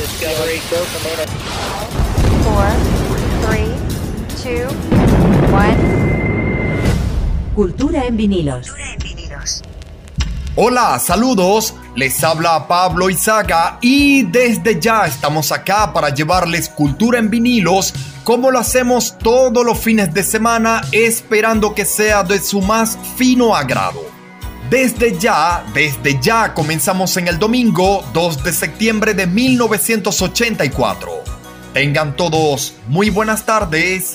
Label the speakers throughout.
Speaker 1: Run Discovery, go Pomona.
Speaker 2: Four, three, two, one.
Speaker 3: Cultura en vinilos.
Speaker 4: Hola, saludos. Les habla Pablo Izaga y desde ya estamos acá para llevarles cultura en vinilos como lo hacemos todos los fines de semana esperando que sea de su más fino agrado. Desde ya, desde ya comenzamos en el domingo 2 de septiembre de 1984. Tengan todos muy buenas tardes.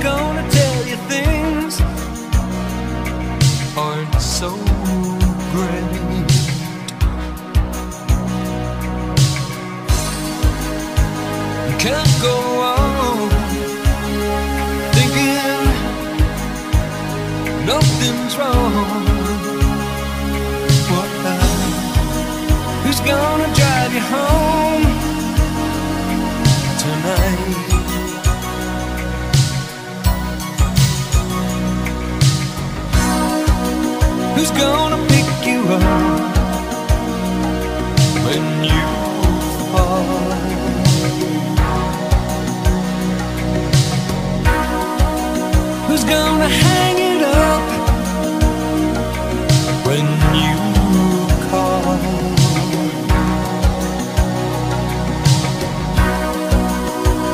Speaker 5: Gonna tell can't go on thinking nothing's wrong. What Who's gonna drive you home tonight? Who's gonna pick you up when you fall? Gonna hang it up when you call?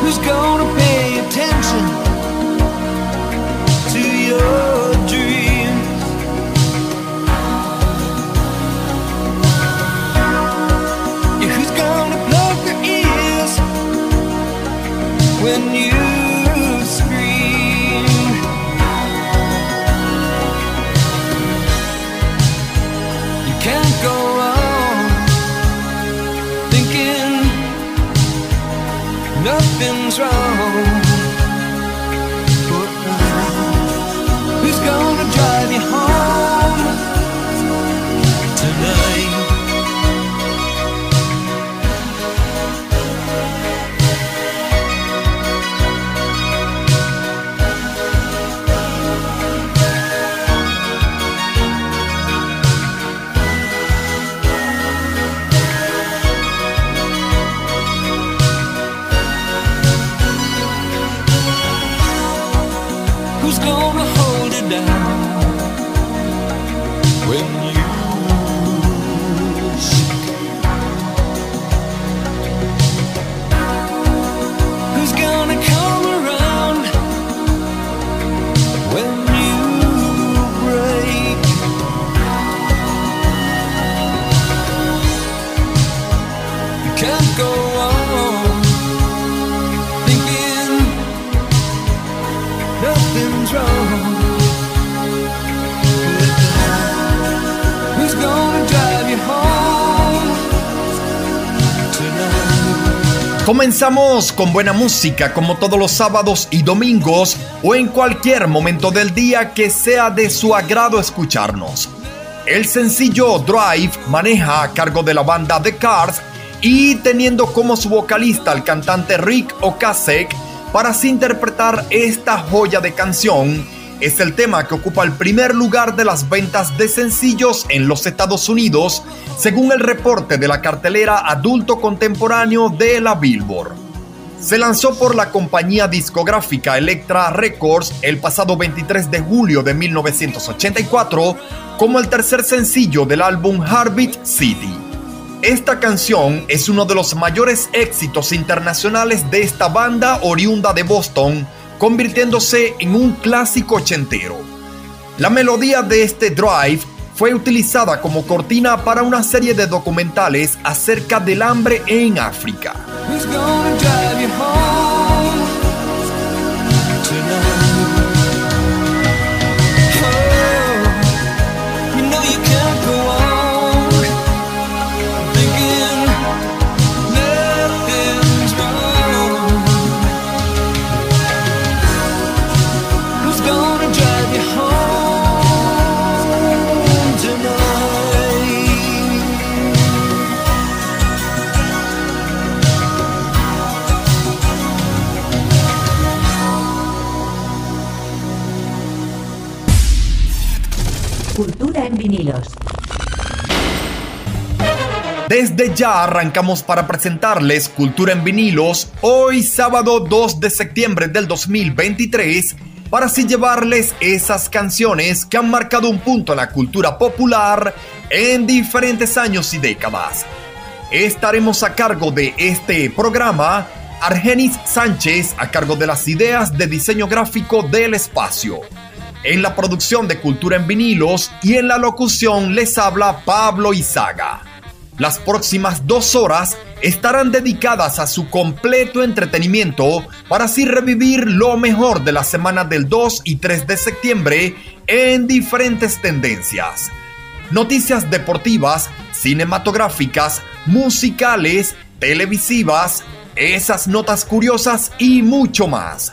Speaker 5: Who's gonna pay attention to your dreams? Yeah, who's gonna plug ears when you gonna drive you home
Speaker 4: Comenzamos con buena música como todos los sábados y domingos o en cualquier momento del día que sea de su agrado escucharnos. El sencillo Drive maneja a cargo de la banda The Cars y teniendo como su vocalista al cantante Rick Ocasek para así interpretar esta joya de canción. Es el tema que ocupa el primer lugar de las ventas de sencillos en los Estados Unidos, según el reporte de la cartelera adulto contemporáneo de la Billboard. Se lanzó por la compañía discográfica Elektra Records el pasado 23 de julio de 1984 como el tercer sencillo del álbum Heartbeat City. Esta canción es uno de los mayores éxitos internacionales de esta banda oriunda de Boston, convirtiéndose en un clásico ochentero. La melodía de este drive fue utilizada como cortina para una serie de documentales acerca del hambre en África. Desde ya arrancamos para presentarles Cultura en vinilos hoy sábado 2 de septiembre del 2023 para así llevarles esas canciones que han marcado un punto en la cultura popular en diferentes años y décadas. Estaremos a cargo de este programa Argenis Sánchez a cargo de las ideas de diseño gráfico del espacio. En la producción de Cultura en vinilos y en la locución les habla Pablo Izaga. Las próximas dos horas estarán dedicadas a su completo entretenimiento para así revivir lo mejor de la semana del 2 y 3 de septiembre en diferentes tendencias. Noticias deportivas, cinematográficas, musicales, televisivas, esas notas curiosas y mucho más.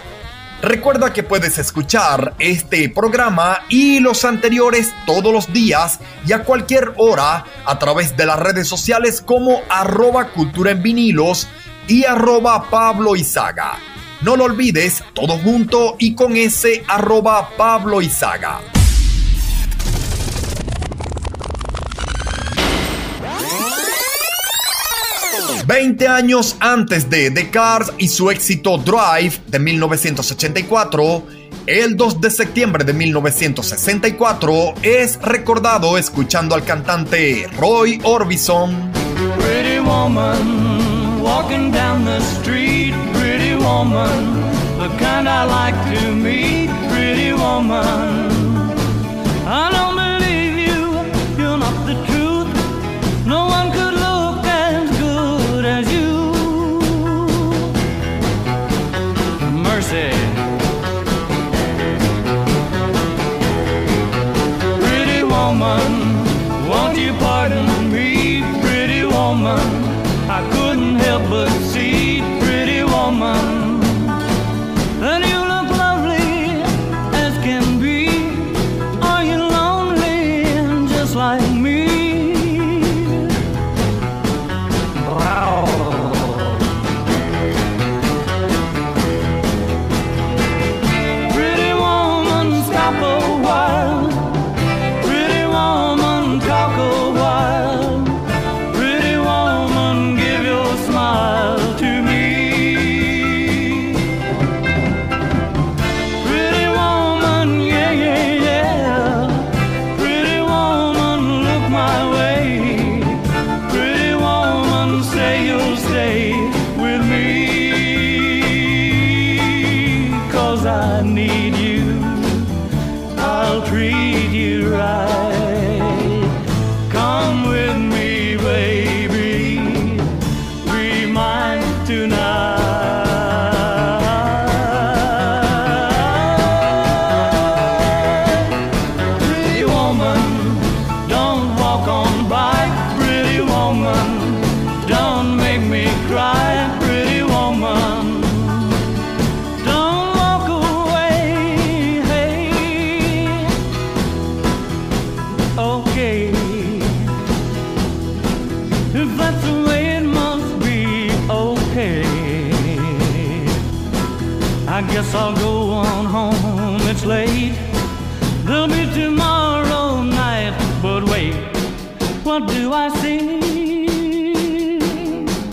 Speaker 4: Recuerda que puedes escuchar este programa y los anteriores todos los días y a cualquier hora a través de las redes sociales como arroba cultura en vinilos y arroba Pablo. No lo olvides, todo junto y con ese arroba Pablo. 20 años antes de The Cars y su éxito Drive de 1984, el 2 de septiembre de 1964 es recordado escuchando al cantante Roy Orbison.
Speaker 6: Pretty woman, walking down the street, pretty woman, the kind I like to meet, pretty woman. Woman, won't you pardon me, pretty woman? I couldn't help but see, pretty woman.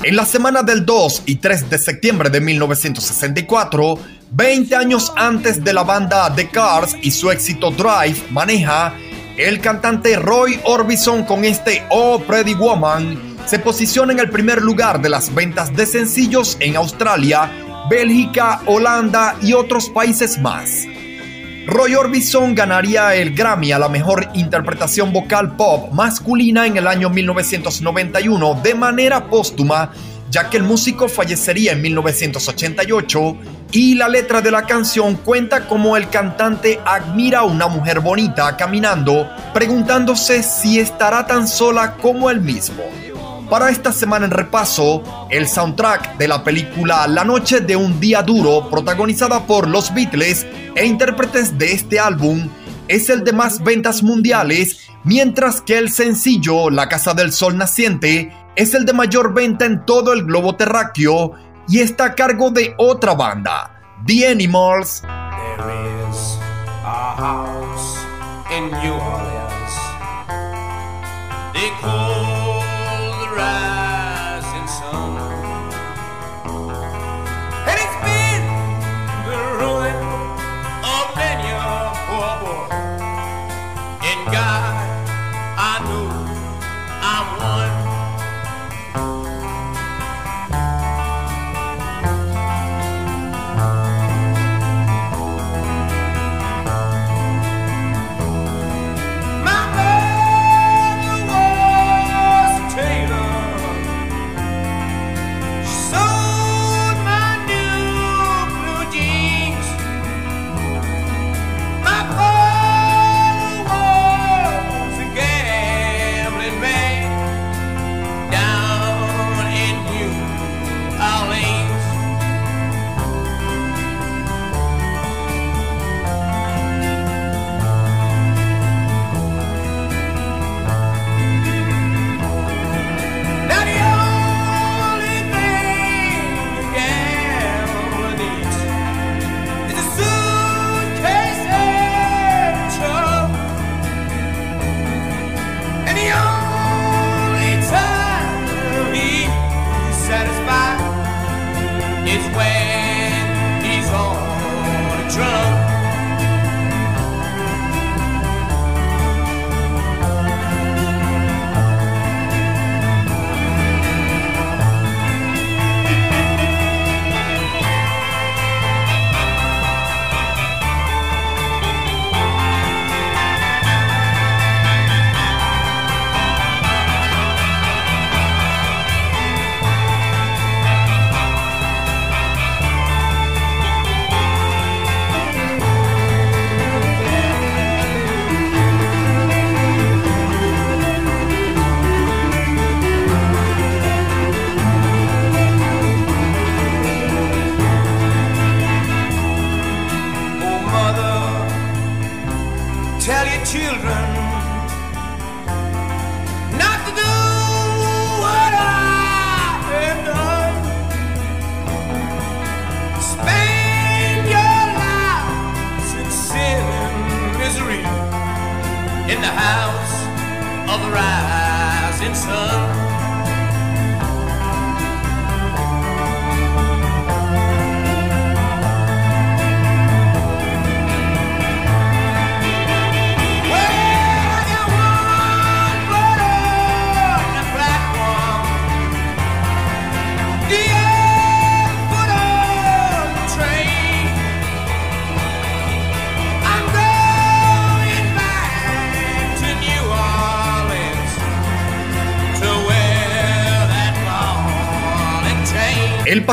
Speaker 4: En la semana del 2 y 3 de septiembre de 1964, 20 años antes de la banda The Cars y su éxito Drive maneja, el cantante Roy Orbison con este Oh Pretty Woman se posiciona en el primer lugar de las ventas de sencillos en Australia, Bélgica, Holanda y otros países más. Roy Orbison ganaría el Grammy a la mejor interpretación vocal pop masculina en el año 1991 de manera póstuma, ya que el músico fallecería en 1988 y la letra de la canción cuenta como el cantante admira a una mujer bonita caminando, preguntándose si estará tan sola como él mismo. Para esta semana en repaso, el soundtrack de la película La noche de un día duro, protagonizada por los Beatles e intérpretes de este álbum, es el de más ventas mundiales, mientras que el sencillo La Casa del Sol Naciente es el de mayor venta en todo el globo terráqueo y está a cargo de otra banda, The Animals.
Speaker 7: There is a house in New Orleans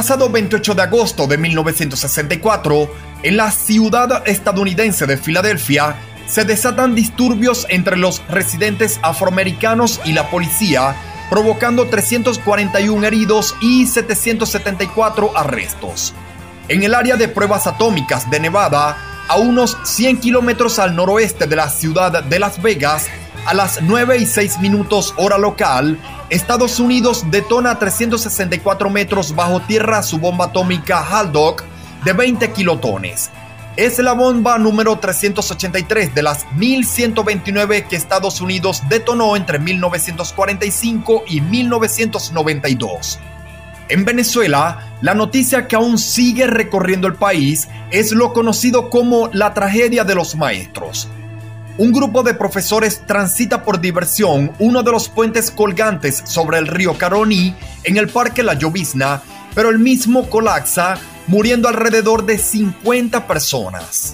Speaker 4: pasado 28 de agosto de 1964, en la ciudad estadounidense de Filadelfia, se desatan disturbios entre los residentes afroamericanos y la policía, provocando 341 heridos y 774 arrestos. En el área de pruebas atómicas de Nevada, a unos 100 kilómetros al noroeste de la ciudad de Las Vegas, a las 9 y 6 minutos hora local, Estados Unidos detona 364 metros bajo tierra su bomba atómica Haldock de 20 kilotones. Es la bomba número 383 de las 1129 que Estados Unidos detonó entre 1945 y 1992. En Venezuela, la noticia que aún sigue recorriendo el país es lo conocido como la tragedia de los maestros. Un grupo de profesores transita por diversión uno de los puentes colgantes sobre el río Caroní en el Parque La Llovizna, pero el mismo colapsa, muriendo alrededor de 50 personas.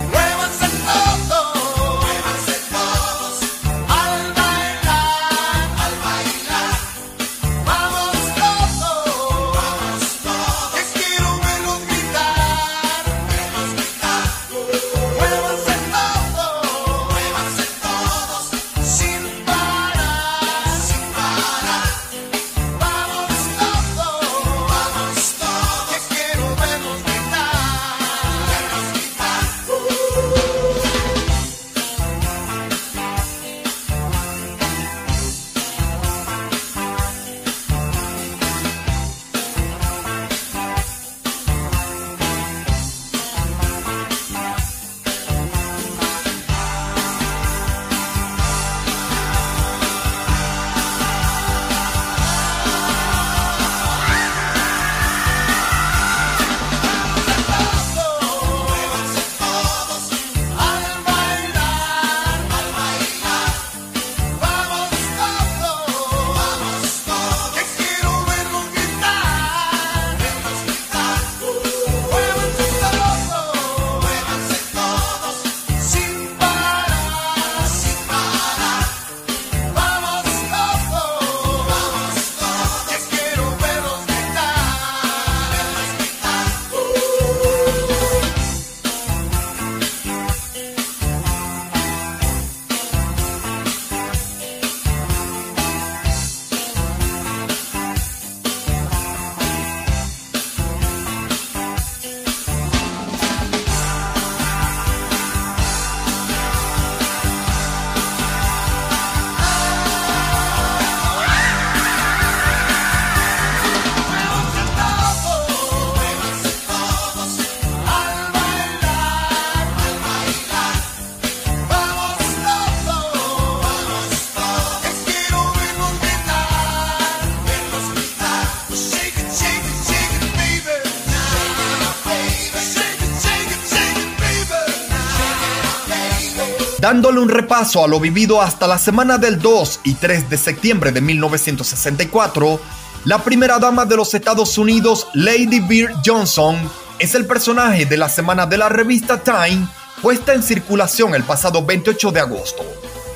Speaker 4: Dándole un repaso a lo vivido hasta la semana del 2 y 3 de septiembre de 1964, la primera dama de los Estados Unidos, Lady Bird Johnson, es el personaje de la semana de la revista Time, puesta en circulación el pasado 28 de agosto.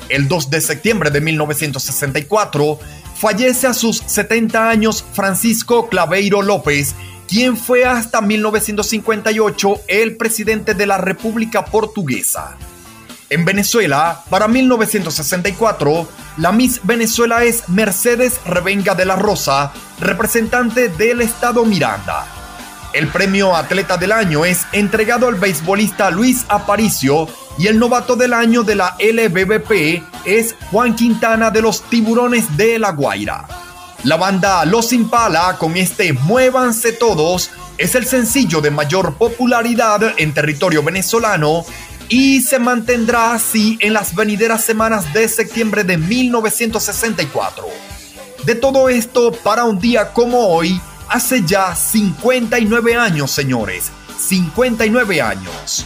Speaker 4: El 2 de septiembre de 1964, fallece a sus 70 años Francisco Claveiro López, quien fue hasta 1958 el presidente de la República Portuguesa. En Venezuela, para 1964, la Miss Venezuela es Mercedes Revenga de la Rosa, representante del estado Miranda. El premio Atleta del Año es entregado al beisbolista Luis Aparicio y el novato del año de la LBBP es Juan Quintana de los Tiburones de La Guaira. La banda Los Impala con este Muévanse Todos es el sencillo de mayor popularidad en territorio venezolano y se mantendrá así en las venideras semanas de septiembre de 1964. De todo esto, para un día como hoy, hace ya 59 años, señores, 59 años.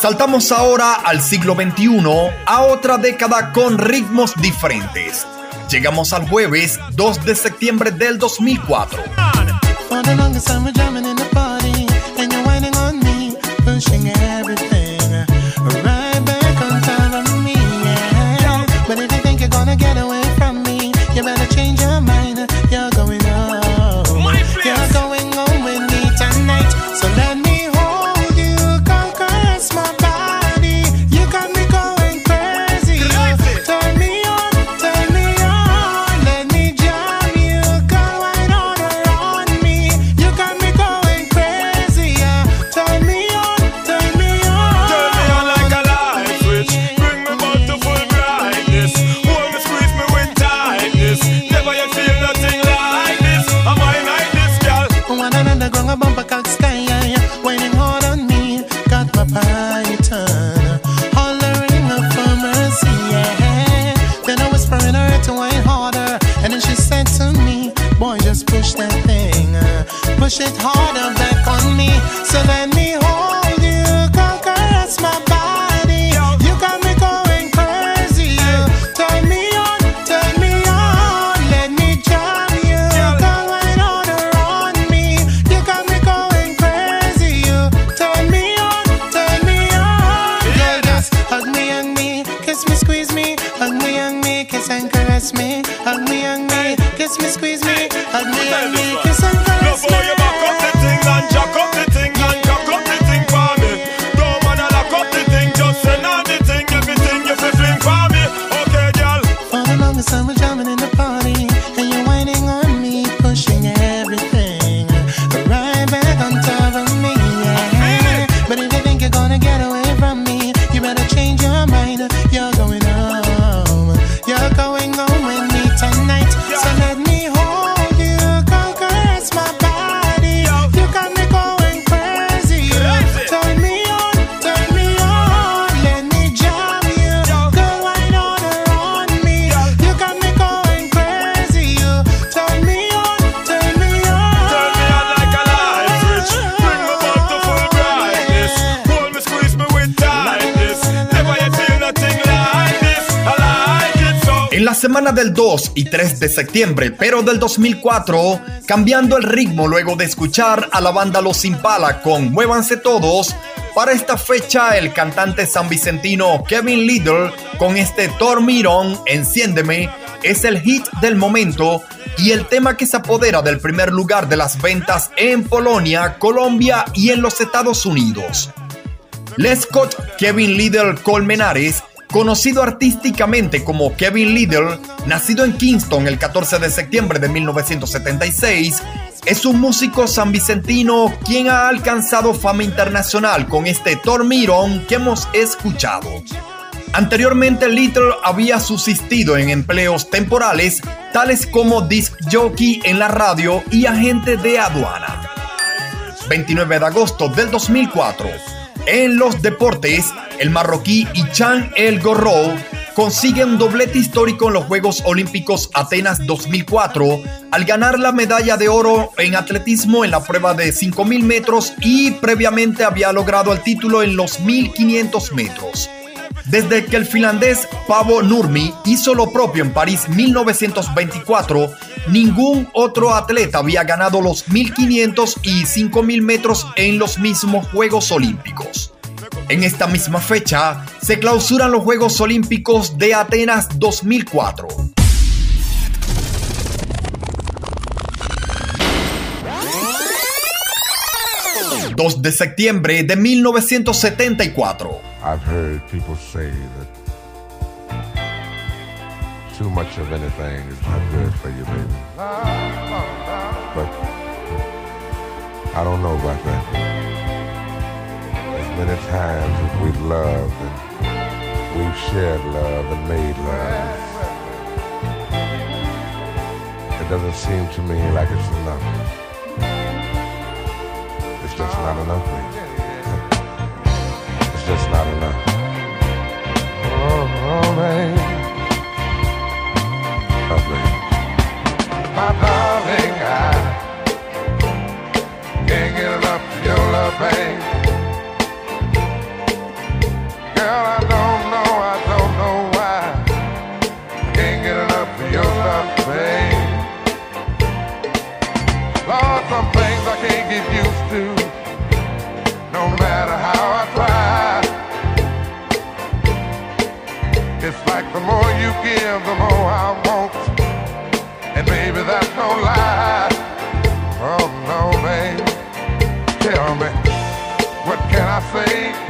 Speaker 4: Saltamos ahora al siglo XXI, a otra década con ritmos diferentes. Llegamos al jueves 2 de septiembre del 2004. semana de septiembre, pero del 2004, cambiando el ritmo luego de escuchar a la banda Los Impala con Muévanse Todos, para esta fecha el cantante san vicentino Kevin Little con este Tormirón, Enciéndeme, es el hit del momento y el tema que se apodera del primer lugar de las ventas en Polonia, Colombia y en los Estados Unidos. Lescott Kevin Little Colmenares Conocido artísticamente como Kevin Liddell, nacido en Kingston el 14 de septiembre de 1976, es un músico sanvicentino quien ha alcanzado fama internacional con este Tormirón que hemos escuchado. Anteriormente Little había subsistido en empleos temporales tales como disc jockey en la radio y agente de aduana. 29 de agosto del 2004. En los deportes, el marroquí Ichan El Gorro consigue un doblete histórico en los Juegos Olímpicos Atenas 2004 al ganar la medalla de oro en atletismo en la prueba de 5.000 metros y previamente había logrado el título en los 1.500 metros. Desde que el finlandés Pavo Nurmi hizo lo propio en París 1924, ningún otro atleta había ganado los 1500 y 5000 metros en los mismos Juegos Olímpicos. En esta misma fecha se clausuran los Juegos Olímpicos de Atenas 2004. 2 de septiembre de 1974.
Speaker 7: I've heard. Many times as we've loved and we've shared love and made love, it doesn't seem to me like it's enough. It's just not enough, baby just not enough. Oh, oh baby. Oh, baby. My darling, I can't get enough of your love, babe. Girl, I don't know, I don't know why. Can't get enough of your love, babe. Lord, some things I can't get used to. No matter how I try. It's like the more you give, the more I want. And baby, that's no lie. Oh no, babe. Tell me, what can I say?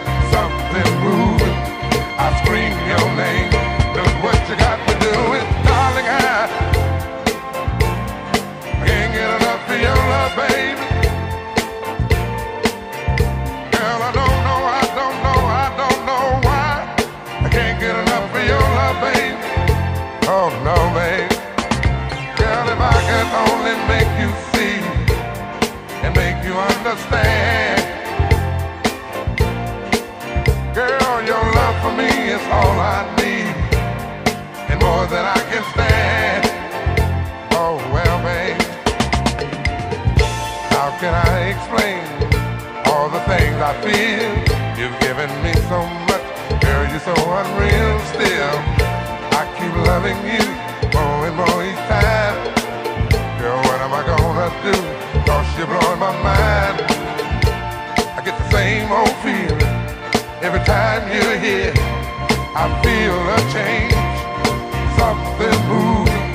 Speaker 7: Oh no, babe. Girl, if I could only make you see and make you understand. Girl, your love for me is all I need, and more than I can stand. Oh, well, babe, how can I explain all the things I feel? You've given me so much, girl, you're so unreal still. Keep loving you more and more each time. Girl, what am I gonna do? Cause you're blowing my mind. I get the same old feeling every time you're here. I feel a change, something moving.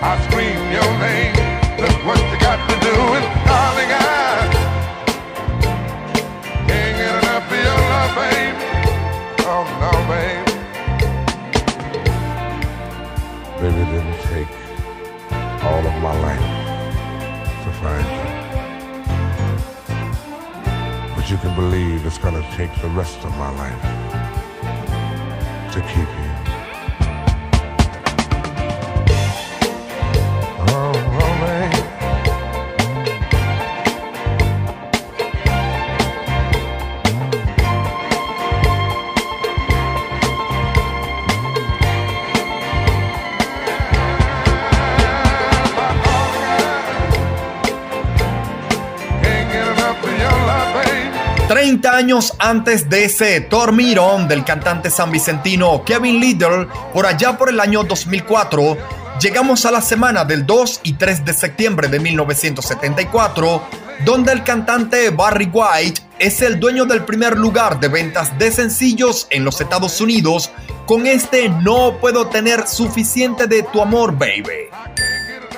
Speaker 7: I scream your name. Look what you got to do, and darling, I can't get enough of your love, baby. Oh no, baby. It didn't take all of my life to find you. But you can believe it's gonna take the rest of my life to keep you.
Speaker 4: 30 años antes de ese Tormirón del cantante san vicentino Kevin Little, por allá por el año 2004, llegamos a la semana del 2 y 3 de septiembre de 1974, donde el cantante Barry White es el dueño del primer lugar de ventas de sencillos en los Estados Unidos con este No puedo tener suficiente de tu amor, baby.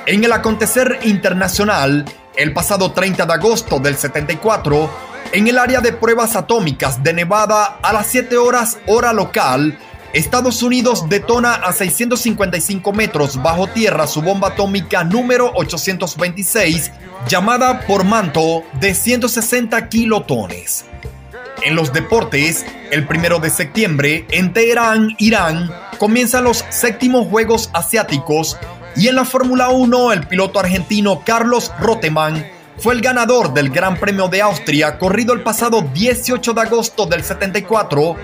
Speaker 4: En el acontecer internacional, el pasado 30 de agosto del 74, en el área de pruebas atómicas de Nevada a las 7 horas hora local, Estados Unidos detona a 655 metros bajo tierra su bomba atómica número 826, llamada por manto de 160 kilotones. En los deportes, el primero de septiembre, en Teherán, Irán, comienzan los séptimos Juegos Asiáticos y en la Fórmula 1 el piloto argentino Carlos Roteman fue el ganador del Gran Premio de Austria corrido el pasado 18 de agosto del 74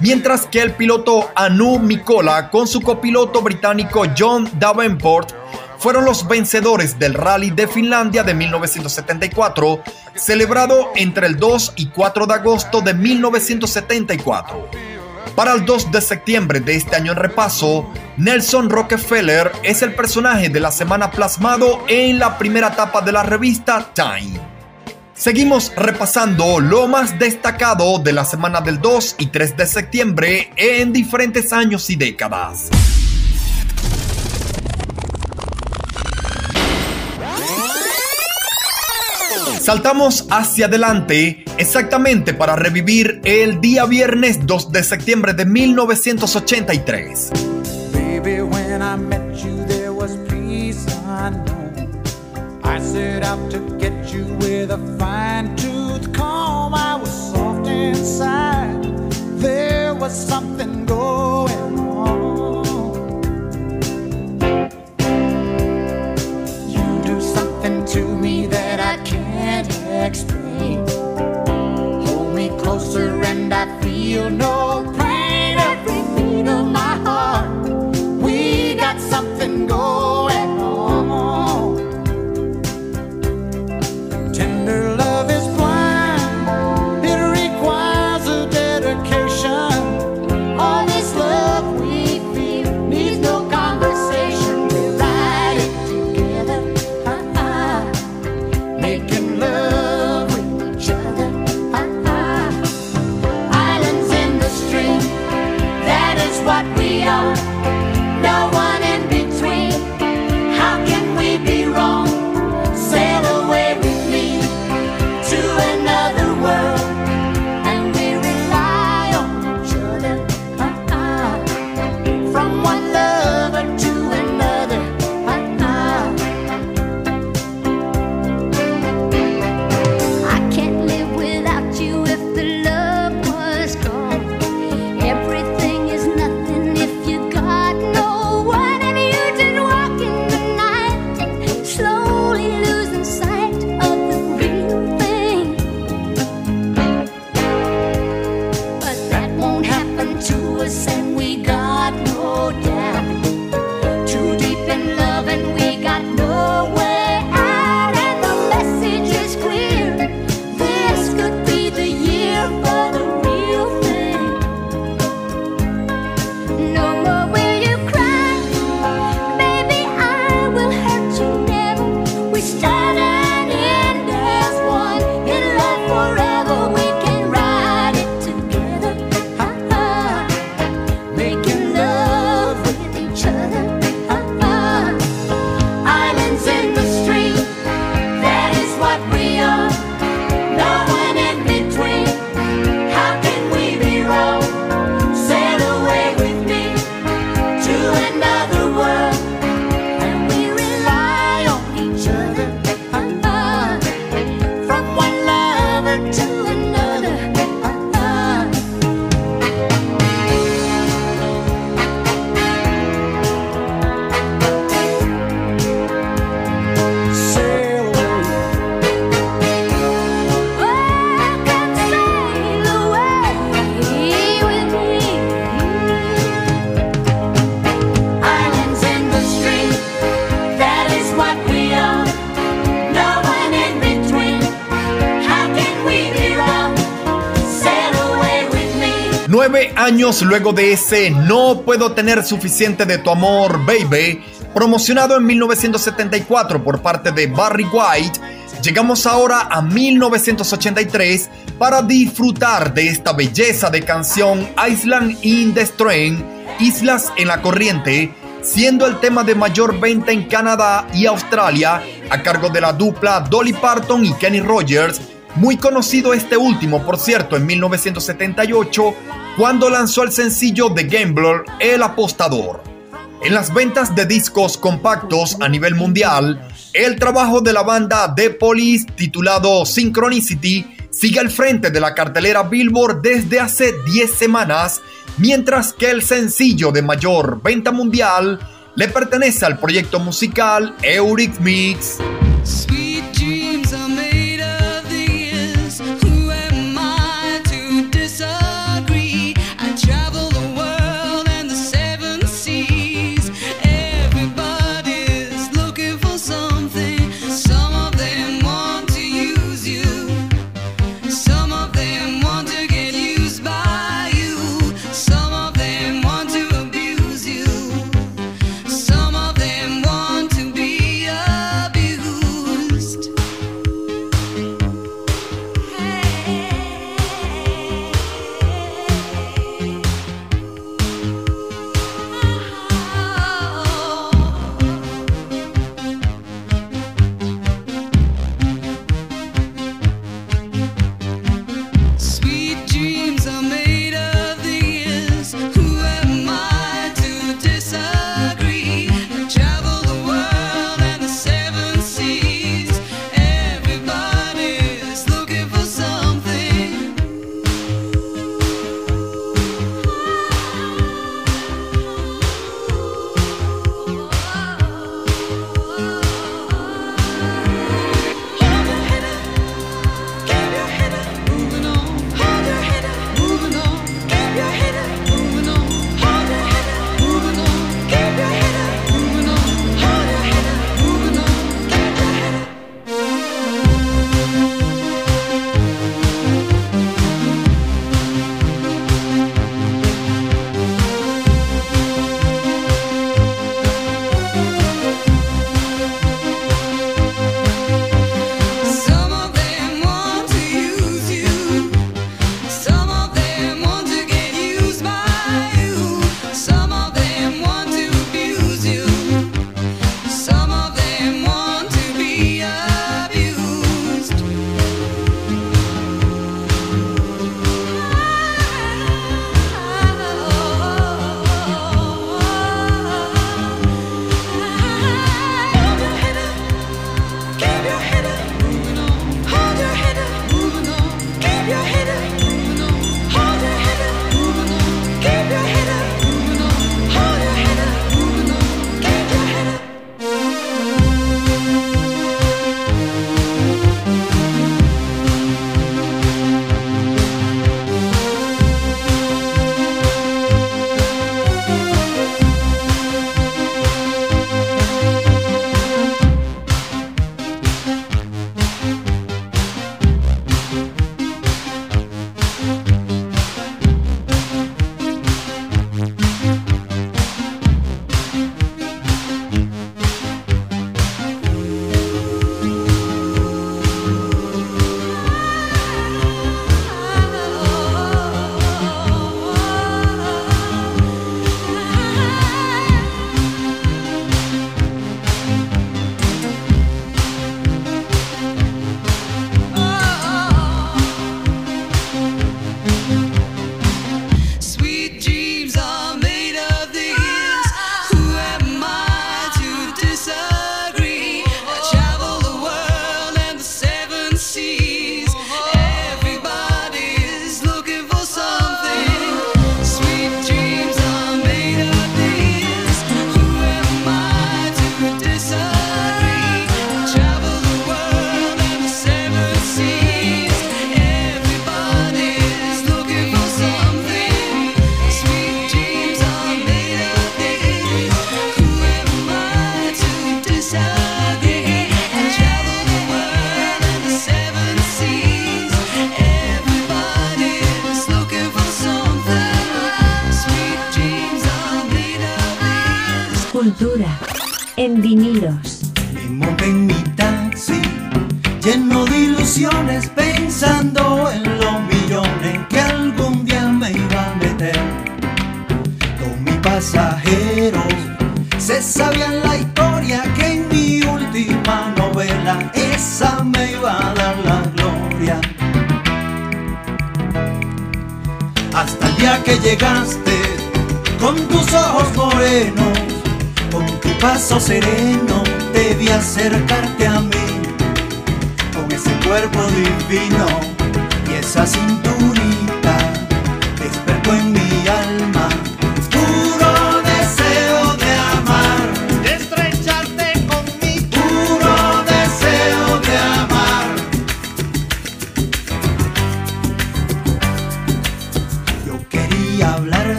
Speaker 4: mientras que el piloto Anu Mikola con su copiloto británico John Davenport fueron los vencedores del Rally de Finlandia de 1974, celebrado entre el 2 y 4 de agosto de 1974. Para el 2 de septiembre de este año en repaso, Nelson Rockefeller es el personaje de la semana plasmado en la primera etapa de la revista Time. Seguimos repasando lo más destacado de la semana del 2 y 3 de septiembre en diferentes años y décadas. Saltamos hacia adelante exactamente para revivir el día viernes 2 de septiembre de 1983. I set out to get you with a fine tooth. I was soft inside. There was something going on. You do something to me that I can't explain. Hold me closer and I feel no pain. Every beat of my heart, we got something going. Stop. Luego de ese No puedo tener suficiente de tu amor, baby, promocionado en 1974 por parte de Barry White, llegamos ahora a 1983 para disfrutar de esta belleza de canción Island in the Stream, Islas en la Corriente, siendo el tema de mayor venta en Canadá y Australia a cargo de la dupla Dolly Parton y Kenny Rogers, muy conocido este último, por cierto, en 1978 cuando lanzó el sencillo de Gambler El Apostador. En las ventas de discos compactos a nivel mundial, el trabajo de la banda The Police titulado Synchronicity sigue al frente de la cartelera Billboard desde hace 10 semanas, mientras que el sencillo de mayor venta mundial le pertenece al proyecto musical Eurythmics.
Speaker 8: hasta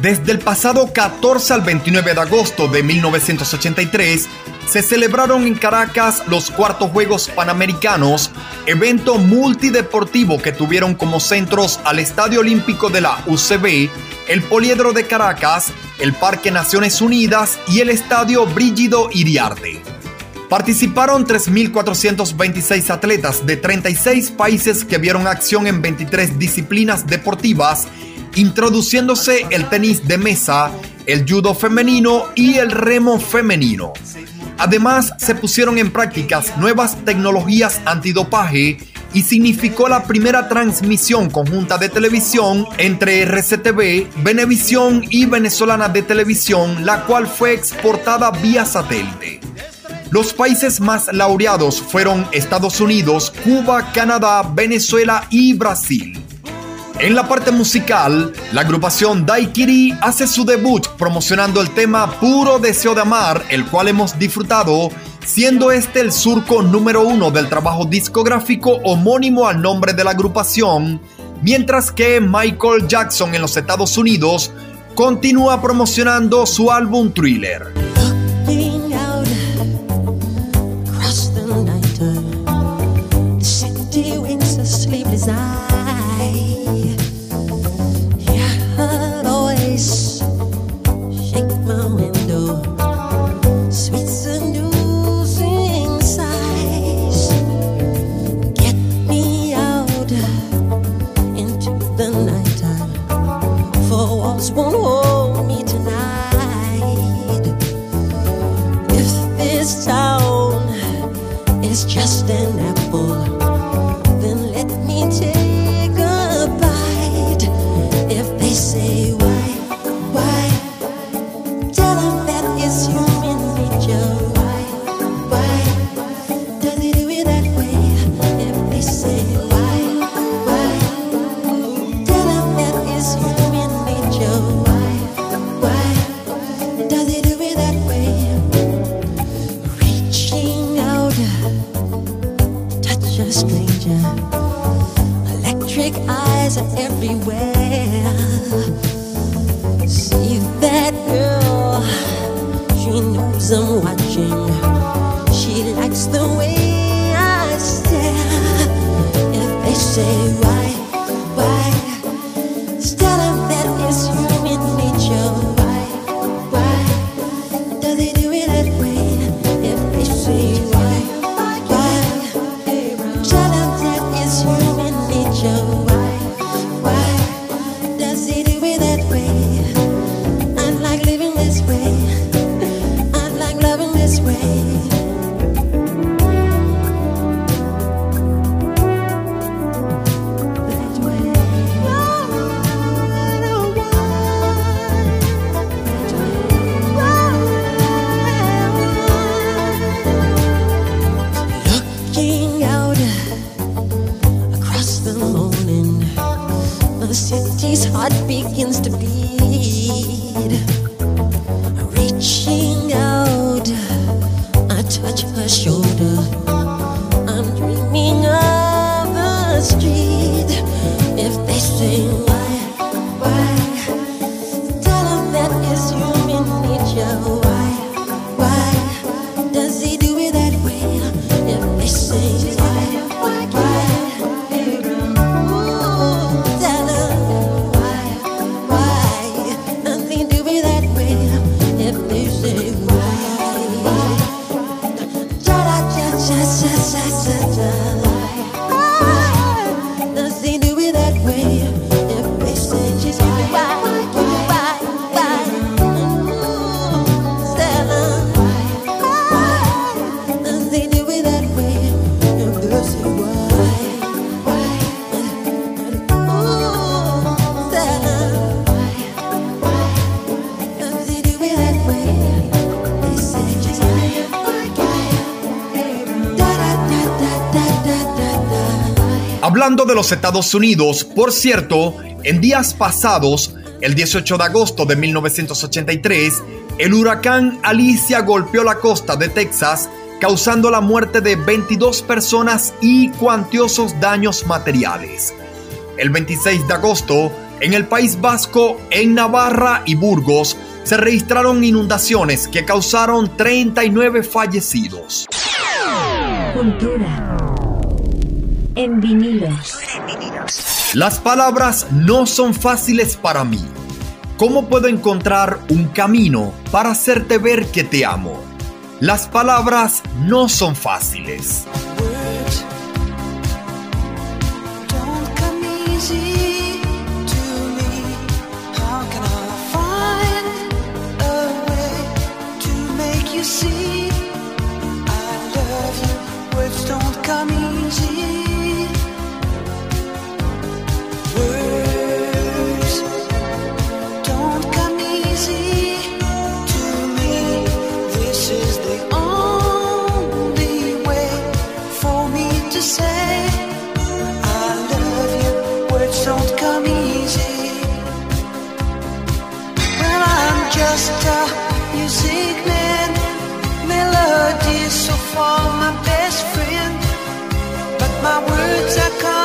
Speaker 4: Desde el pasado 14 al 29 de agosto de 1983, se celebraron en Caracas los cuartos Juegos Panamericanos, evento multideportivo que tuvieron como centros al Estadio Olímpico de la UCB, el Poliedro de Caracas, el Parque Naciones Unidas y el Estadio Brígido Iriarte. Participaron 3.426 atletas de 36 países que vieron acción en 23 disciplinas deportivas, introduciéndose el tenis de mesa, el judo femenino y el remo femenino. Además, se pusieron en prácticas nuevas tecnologías antidopaje y significó la primera transmisión conjunta de televisión entre RCTV, Venevisión y Venezolana de Televisión, la cual fue exportada vía satélite. Los países más laureados fueron Estados Unidos, Cuba, Canadá, Venezuela y Brasil. En la parte musical, la agrupación Daikiri hace su debut promocionando el tema Puro Deseo de Amar, el cual hemos disfrutado, siendo este el surco número uno del trabajo discográfico homónimo al nombre de la agrupación, mientras que Michael Jackson en los Estados Unidos continúa promocionando su álbum Thriller.
Speaker 9: Electric eyes are everywhere. See that girl, she knows I'm watching. She likes the way
Speaker 4: De los Estados Unidos, por cierto, en días pasados, el 18 de agosto de 1983, el huracán Alicia golpeó la costa de Texas, causando la muerte de 22 personas y cuantiosos daños materiales. El 26 de agosto, en el País Vasco, en Navarra y Burgos, se registraron inundaciones que causaron 39 fallecidos. Las palabras no son fáciles para mí. ¿Cómo puedo encontrar un camino para hacerte ver que te amo? Las palabras no son fáciles.
Speaker 9: Music so far my best friend. But my words are coming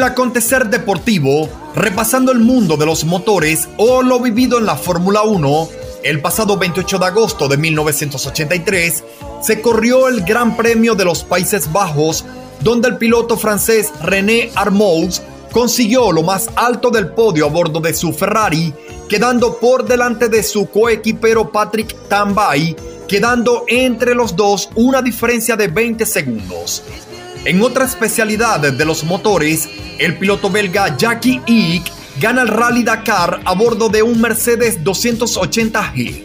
Speaker 4: el acontecer deportivo, repasando el mundo de los motores o lo vivido en la Fórmula 1, el pasado 28 de agosto de 1983 se corrió el Gran Premio de los Países Bajos, donde el piloto francés René Armouz consiguió lo más alto del podio a bordo de su Ferrari, quedando por delante de su coequipero Patrick Tambay, quedando entre los dos una diferencia de 20 segundos. En otra especialidad de los motores, el piloto belga Jackie Ick gana el Rally Dakar a bordo de un Mercedes 280G.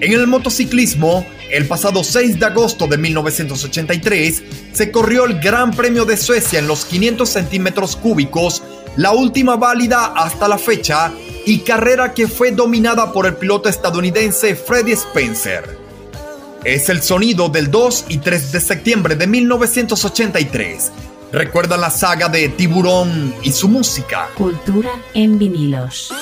Speaker 4: En el motociclismo, el pasado 6 de agosto de 1983 se corrió el Gran Premio de Suecia en los 500 centímetros cúbicos, la última válida hasta la fecha y carrera que fue dominada por el piloto estadounidense Freddie Spencer. Es el sonido del 2 y 3 de septiembre de 1983. Recuerda la saga de Tiburón y su música.
Speaker 10: Cultura en vinilos.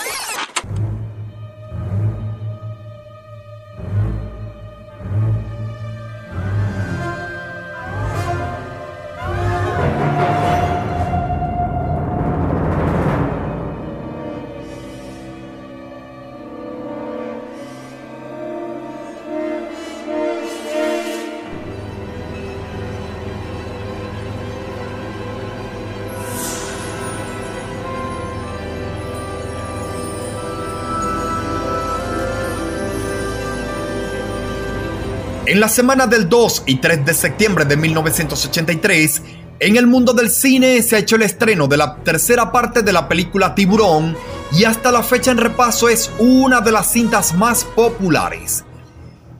Speaker 4: En la semana del 2 y 3 de septiembre de 1983, en el mundo del cine se ha hecho el estreno de la tercera parte de la película Tiburón y hasta la fecha en repaso es una de las cintas más populares.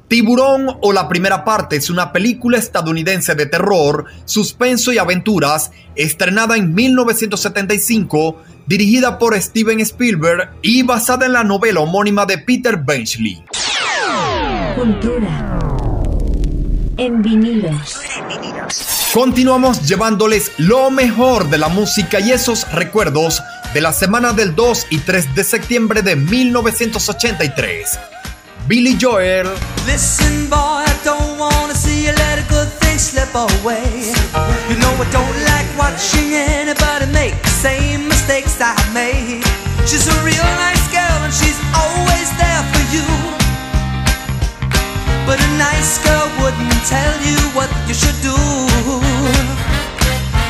Speaker 4: Tiburón o la primera parte es una película estadounidense de terror, suspenso y aventuras estrenada en 1975, dirigida por Steven Spielberg y basada en la novela homónima de Peter Benchley.
Speaker 10: En vinilos.
Speaker 4: Continuamos llevándoles lo mejor de la música y esos recuerdos de la semana del 2 y 3 de septiembre de 1983. Billy Joel,
Speaker 11: Listen, boy, I don't wanna see you let a good thing slip away. You know I don't like watching anybody make the same mistakes I made. She's a real nice girl and she's always there for you. But a nice girl wouldn't tell you what you should do.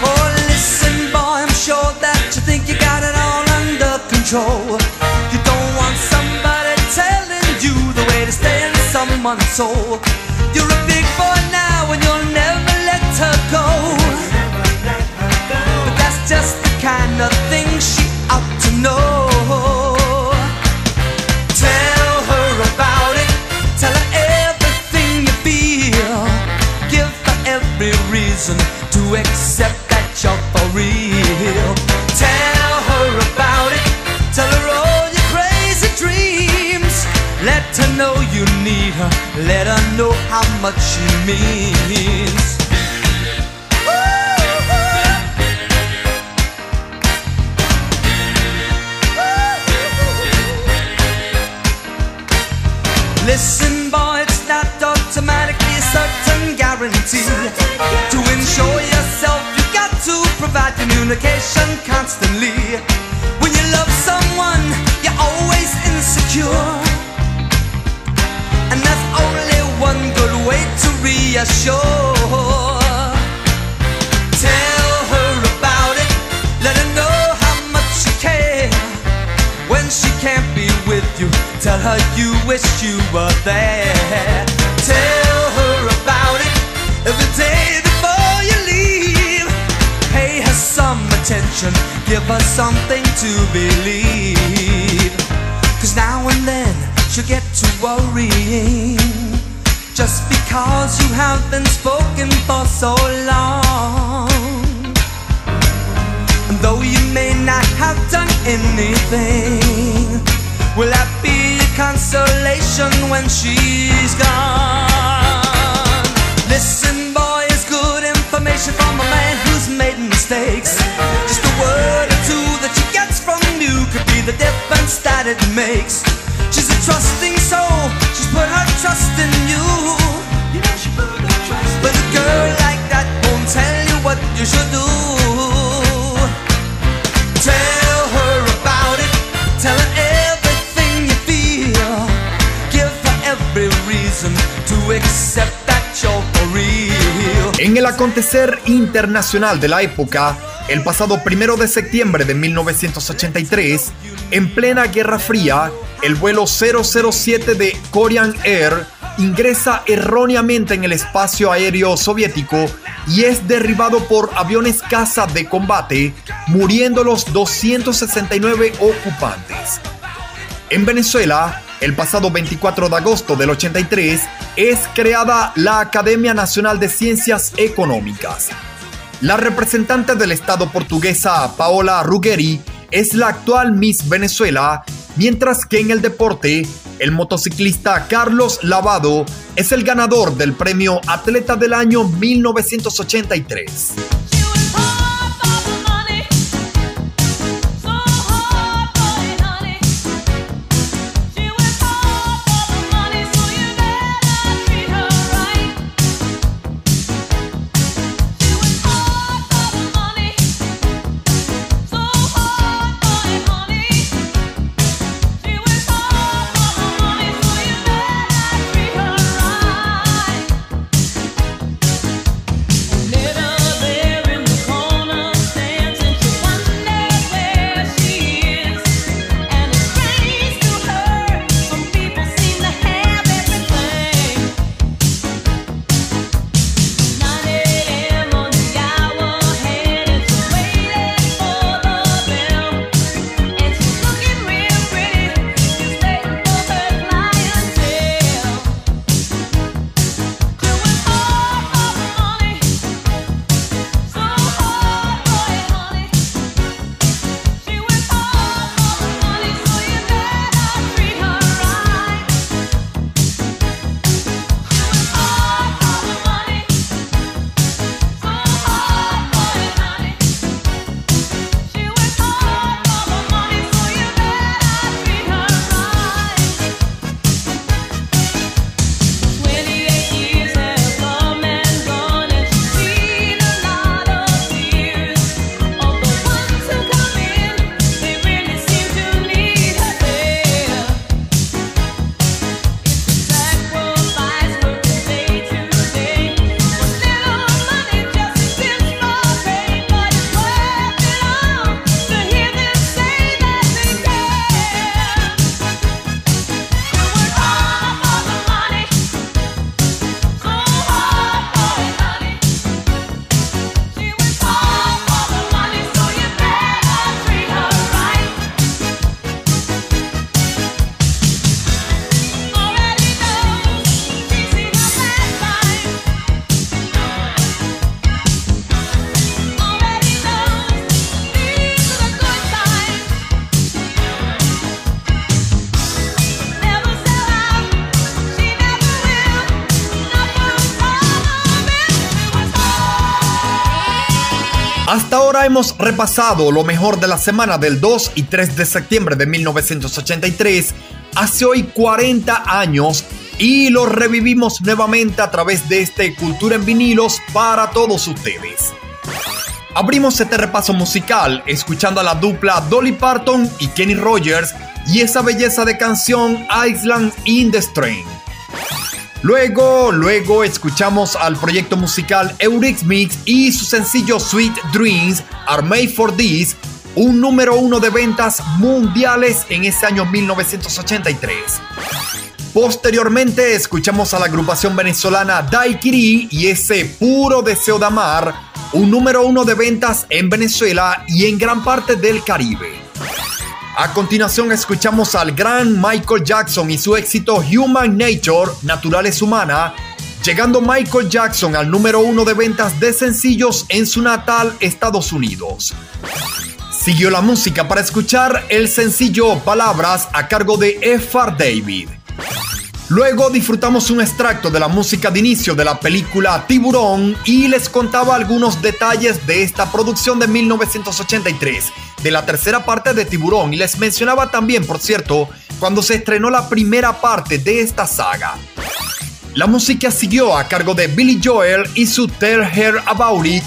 Speaker 11: Oh, listen, boy, I'm sure that you think you got it all under control. You don't want somebody telling you the way to stay in someone's soul. You're a big boy now and you'll never let her go. But that's just the kind of thing she ought to know. Accept that you're for real. Tell her about it. Tell her all your crazy dreams. Let her know you need her. Let her know how much she means. Listen, boy, it's not automatically a certain guarantee. To ensure provide communication constantly. When you love someone, you're always insecure. And that's only one good way to reassure. Tell her about it, let her know how much you care. When she can't be with you, tell her you wish you were there. Tell her about it every day attention, give us something to believe. Cause now and then she'll get to worrying. Just because you have been spoken for so long. And though you may not have done anything, will that be a consolation when she's gone? Listen, boy, it's good information from a man made mistakes. Just a word or two that she gets from you could be the difference that it makes. She's a trusting soul, she's put her trust in you. But a girl like that won't tell you what you should do. Tell her about it. Tell her everything you feel. Give her every reason to accept that you're.
Speaker 4: En el acontecer internacional de la época, el pasado primero de septiembre de 1983, en plena Guerra Fría, el vuelo 007 de Korean Air ingresa erróneamente en el espacio aéreo soviético y es derribado por aviones caza de combate, muriendo los 269 ocupantes. En Venezuela, el pasado 24 de agosto del 83, es creada la Academia Nacional de Ciencias Económicas. La representante del Estado portuguesa Paola Ruggeri es la actual Miss Venezuela, mientras que en el deporte, el motociclista Carlos Lavado es el ganador del premio Atleta del Año 1983. Ahora hemos repasado lo mejor de la semana del 2 y 3 de septiembre de 1983, hace hoy 40 años, y lo revivimos nuevamente a través de este Cultura en vinilos para todos ustedes. Abrimos este repaso musical escuchando a la dupla Dolly Parton y Kenny Rogers y esa belleza de canción Island in the Strain. Luego, luego escuchamos al proyecto musical Eurix Mix y su sencillo Sweet Dreams Are Made for This, un número uno de ventas mundiales en ese año 1983. Posteriormente escuchamos a la agrupación venezolana Daiquiri y ese puro deseo de amar, un número uno de ventas en Venezuela y en gran parte del Caribe. A continuación escuchamos al gran Michael Jackson y su éxito Human Nature, Naturales Humana, llegando Michael Jackson al número uno de ventas de sencillos en su natal Estados Unidos. Siguió la música para escuchar el sencillo Palabras a cargo de F.R. David. Luego disfrutamos un extracto de la música de inicio de la película Tiburón y les contaba algunos detalles de esta producción de 1983, de la tercera parte de Tiburón y les mencionaba también, por cierto, cuando se estrenó la primera parte de esta saga. La música siguió a cargo de Billy Joel y su Tell Her About It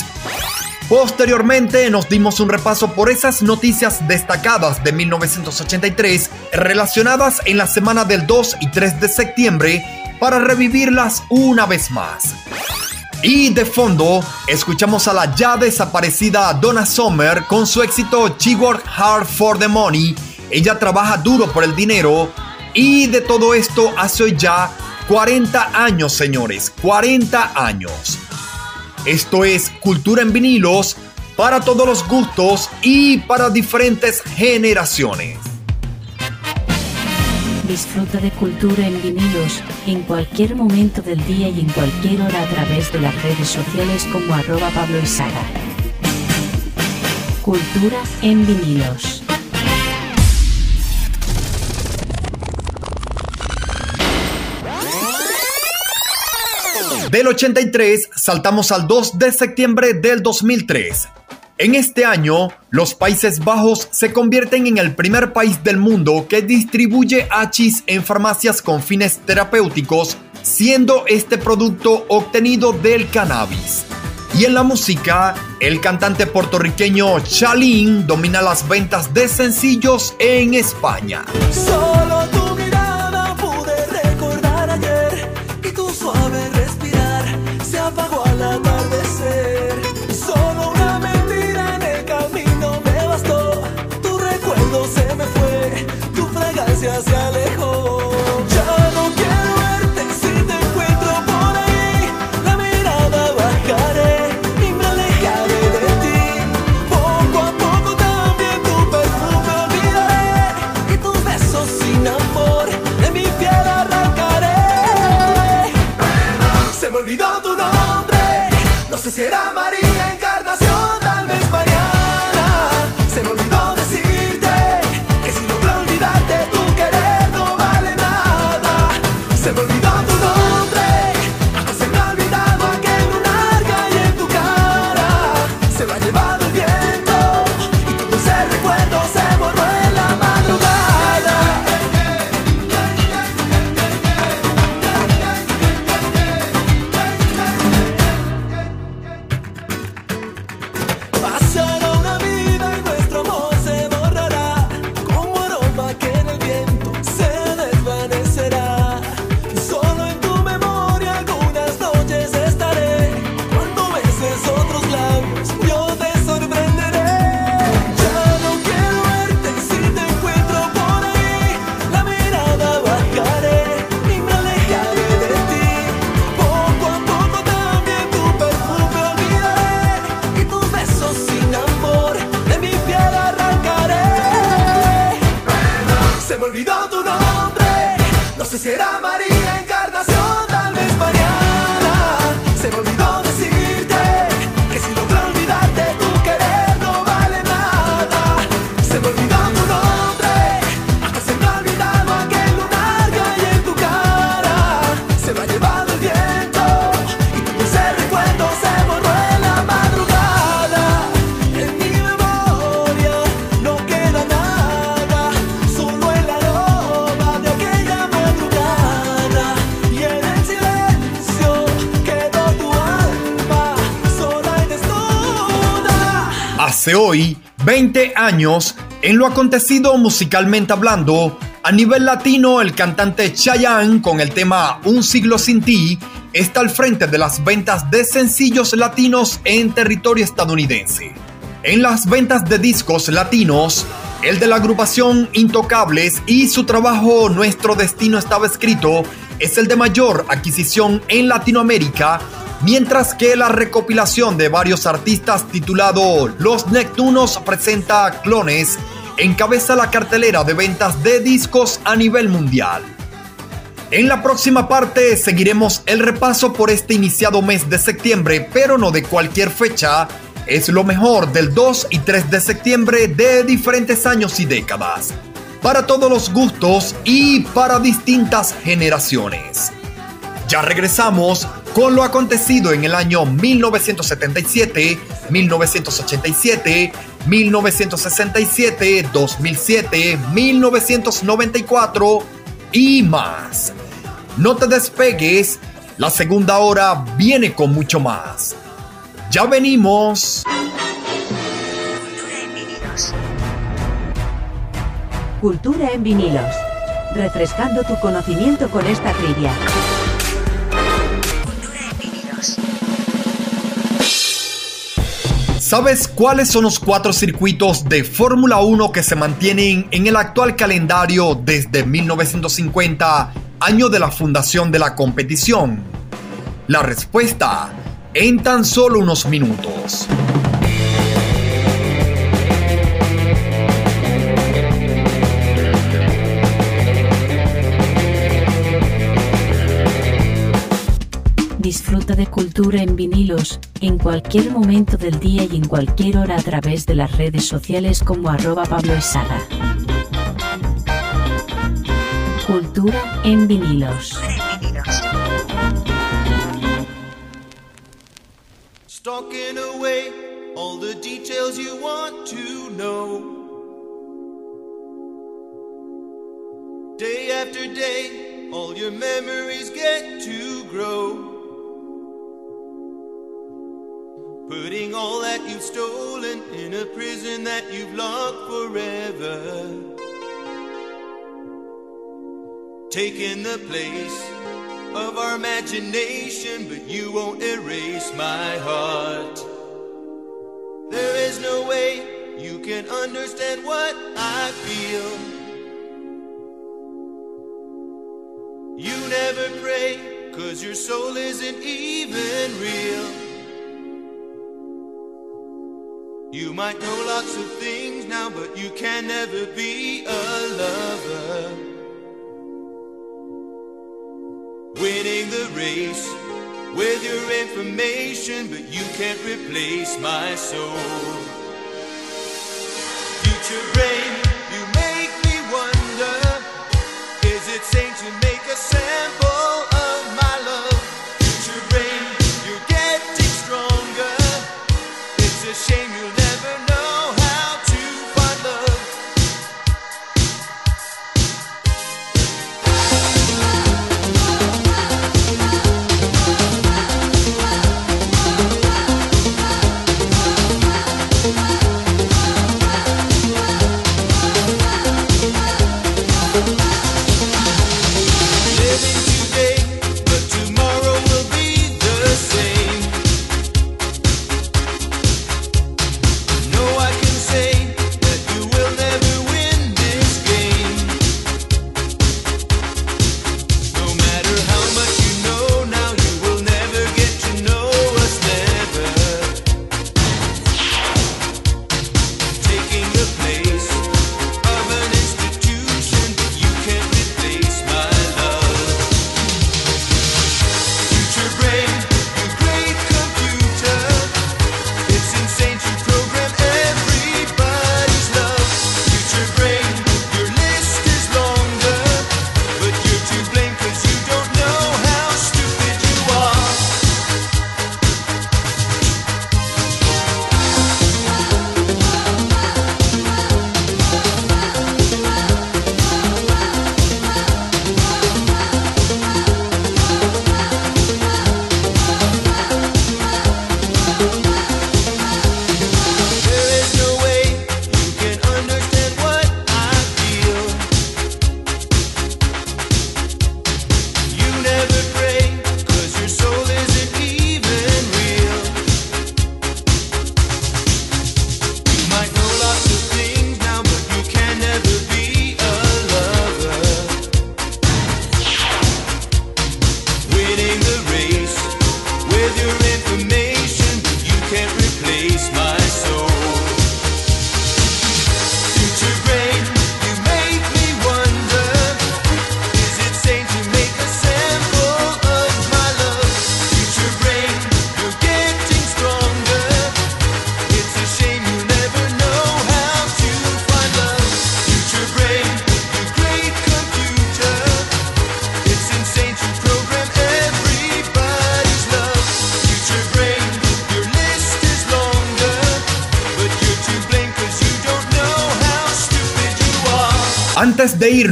Speaker 4: Posteriormente nos dimos un repaso por esas noticias destacadas de 1983 relacionadas en la semana del 2 y 3 de septiembre para revivirlas una vez más. Y de fondo, escuchamos a la ya desaparecida Donna Summer con su éxito She Worked Hard for the Money. Ella trabaja duro por el dinero. Y de todo esto hace ya 40 años, señores. 40 años. Esto es Cultura en vinilos para todos los gustos y para diferentes generaciones.
Speaker 10: Disfruta de cultura en vinilos en cualquier momento del día y en cualquier hora a través de las redes sociales como arroba Pablo Izaga. Cultura en vinilos.
Speaker 4: Del 83 saltamos al 2 de septiembre del 2003. En este año, los Países Bajos se convierten en el primer país del mundo que distribuye hachís en farmacias con fines terapéuticos, siendo este producto obtenido del cannabis. Y en la música, el cantante puertorriqueño Chalín domina las ventas de sencillos en España.
Speaker 12: Si era María Olvidó tu nombre, no sé si era María
Speaker 4: Hoy 20 años, en lo acontecido musicalmente hablando, a nivel latino, el cantante Chayanne con el tema Un siglo sin ti está al frente de las ventas de sencillos latinos en territorio estadounidense. En las ventas de discos latinos, el de la agrupación Intocables y su trabajo Nuestro Destino estaba escrito es el de mayor adquisición en Latinoamérica, mientras que la recopilación de varios artistas titulado Los Neptunos presenta clones encabeza la cartelera de ventas de discos a nivel mundial. En la próxima parte seguiremos el repaso por este iniciado mes de septiembre, pero no de cualquier fecha. Es lo mejor del 2 y 3 de septiembre de diferentes años y décadas. Para todos los gustos y para distintas generaciones. Ya regresamos con lo acontecido en el año 1977, 1987, 1967, 2007, 1994 y más. No te despegues, la segunda hora viene con mucho más. Ya venimos.
Speaker 10: Cultura en vinilos. Refrescando tu conocimiento con esta trivia.
Speaker 4: ¿Sabes cuáles son los cuatro circuitos de Fórmula 1 que se mantienen en el actual calendario desde 1950, año de la fundación de la competición? La respuesta en tan solo unos minutos.
Speaker 10: Disfruta de cultura en vinilos, en cualquier momento del día y en cualquier hora a través de las redes sociales como arroba Pablo Izaga. Cultura en vinilos.
Speaker 13: Stalking away all the details you want to know. Day after day, all your memories get to grow. Putting all that you've stolen in a prison that you've locked forever. Taking the place of our imagination, but you won't erase my heart. There is no way you can understand what I feel. You never pray, cause your soul isn't even real. You might know lots of things now, but you can never be a lover. Winning the race with your information, but you can't replace my soul. Future brain,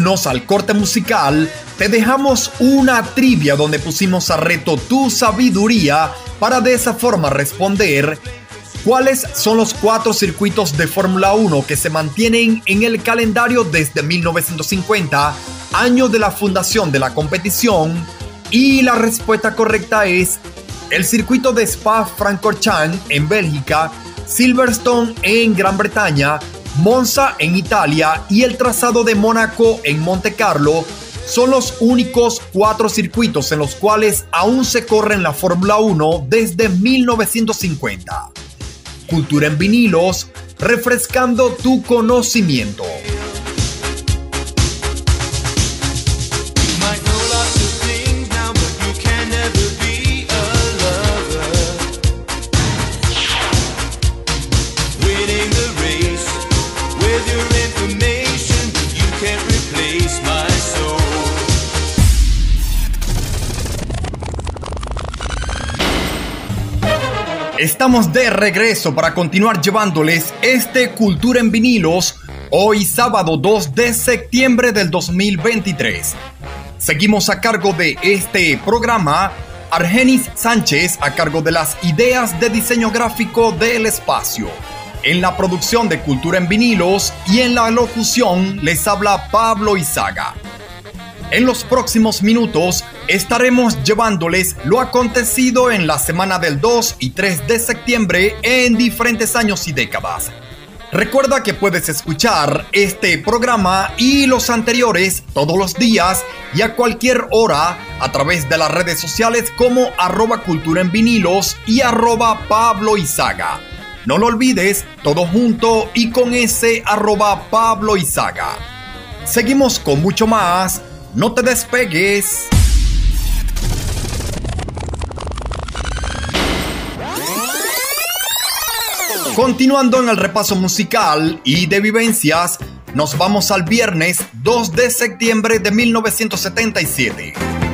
Speaker 4: al corte musical, te dejamos una trivia donde pusimos a reto tu sabiduría para de esa forma responder cuáles son los cuatro circuitos de Fórmula 1 que se mantienen en el calendario desde 1950, año de la fundación de la competición, y la respuesta correcta es el circuito de Spa-Francorchamps en Bélgica,
Speaker 14: Silverstone en Gran Bretaña, Monza en Italia y el trazado de Mónaco en Monte Carlo son los únicos cuatro circuitos en los cuales aún se corre en la Fórmula 1 desde 1950. Cultura en vinilos, refrescando tu conocimiento. Estamos de regreso para continuar llevándoles este Cultura en vinilos hoy sábado 2 de septiembre del 2023. Seguimos a cargo de este programa Argenis Sánchez a cargo de las ideas de diseño gráfico del espacio. En la producción de Cultura en vinilos y en la locución les habla Pablo Izaga. En los próximos minutos estaremos llevándoles lo acontecido en la semana del 2 y 3 de septiembre en diferentes años y décadas. Recuerda que puedes escuchar este programa y los anteriores todos los días y a cualquier hora a través de las redes sociales como arroba cultura en vinilos y arroba Pablo. No lo olvides, todo junto y con ese arroba Pablo Izaga. Seguimos con mucho más. No te despegues. Continuando en el repaso musical y de vivencias, nos vamos al viernes 2 de septiembre de 1977.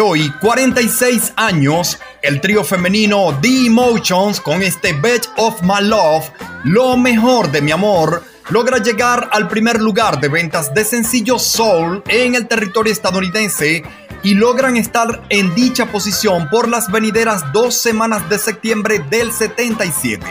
Speaker 14: Hoy 46 años, el trío femenino The Emotions con este Best of My Love, lo mejor de mi amor, logra llegar al primer lugar de ventas de sencillos soul en el territorio estadounidense y logran estar en dicha posición por las venideras dos semanas de septiembre del 77.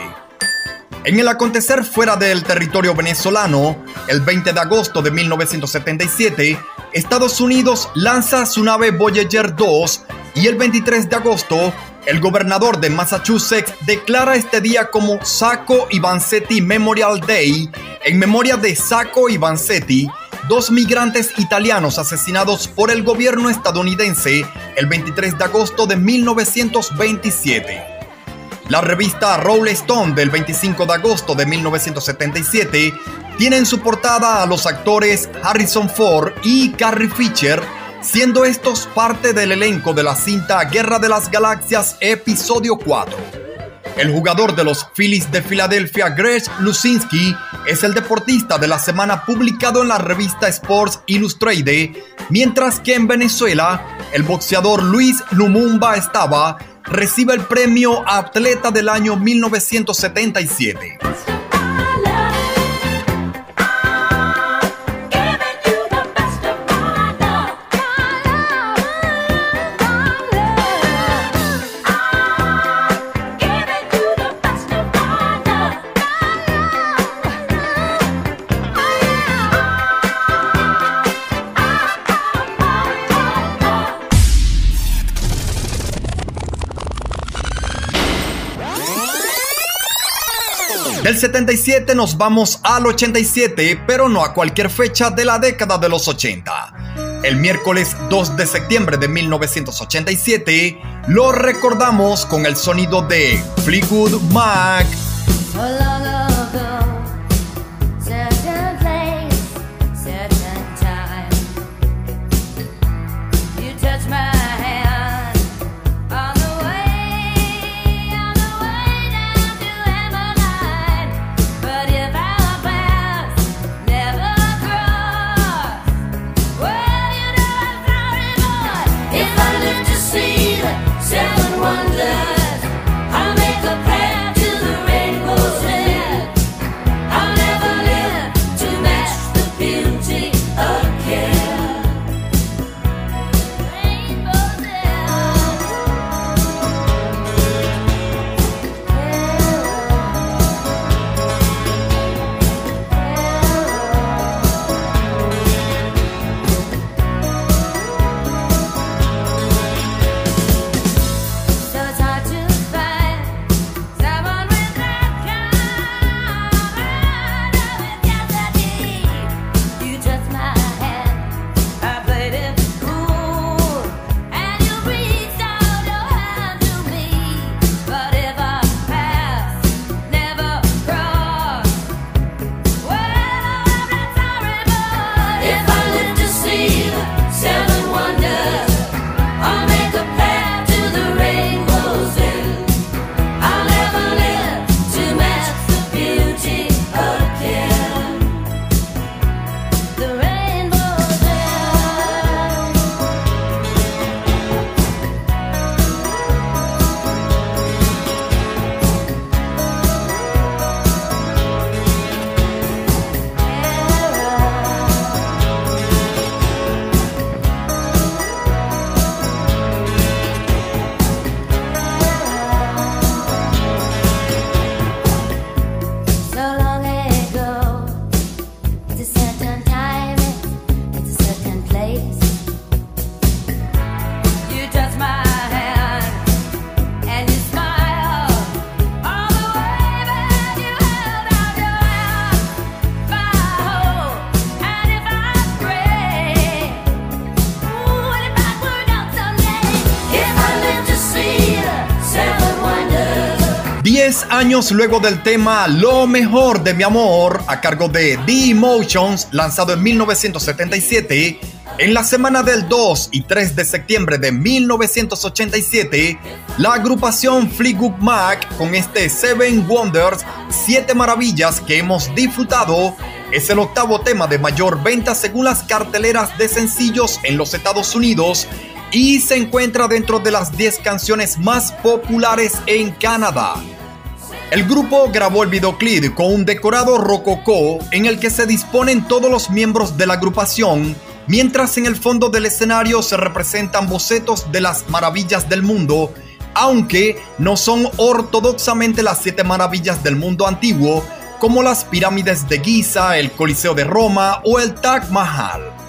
Speaker 4: En el acontecer fuera del territorio venezolano, el 20 de agosto de 1977, Estados Unidos lanza su nave Voyager 2 y el 23 de agosto, el gobernador de Massachusetts declara este día como Sacco y Vanzetti Memorial Day en memoria de Sacco y Vanzetti, dos migrantes italianos asesinados por el gobierno estadounidense el 23 de agosto de 1927. La revista Rolling Stone del 25 de agosto de 1977 tiene en su portada a los actores Harrison Ford y Carrie Fisher, siendo estos parte del elenco de la cinta Guerra de las Galaxias Episodio 4. El jugador de los Phillies de Filadelfia, Greg Lusinski, es el deportista de la semana publicado en la revista Sports Illustrated, mientras que en Venezuela, el boxeador Luis Lumumba estaba recibe el premio Atleta del año 1977. Del 77 nos vamos al 87, pero no a cualquier fecha de la década de los 80. El miércoles 2 de septiembre de 1987 lo recordamos con el sonido de Fleetwood Mac. Años luego del tema Lo mejor de mi amor a cargo de The Emotions, lanzado en 1977, en la semana del 2 y 3 de septiembre de 1987, la agrupación Fleetwood Mac con este Seven Wonders, 7 maravillas que hemos disfrutado, es el octavo tema de mayor venta según las carteleras de sencillos en los Estados Unidos y se encuentra dentro de las 10 canciones más populares en Canadá. El grupo grabó el videoclip con un decorado rococó en el que se disponen todos los miembros de la agrupación, mientras en el fondo del escenario se representan bocetos de las maravillas del mundo, aunque no son ortodoxamente las siete maravillas del mundo antiguo, como las pirámides de Giza, el Coliseo de Roma o el Taj Mahal.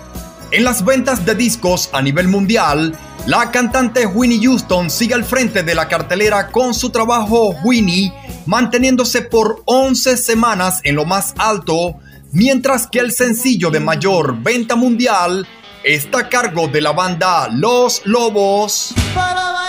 Speaker 4: En las ventas de discos a nivel mundial, la cantante Winnie Houston sigue al frente de la cartelera con su trabajo Winnie, manteniéndose por 11 semanas en lo más alto, mientras que el sencillo de mayor venta mundial está a cargo de la banda Los Lobos.
Speaker 12: Para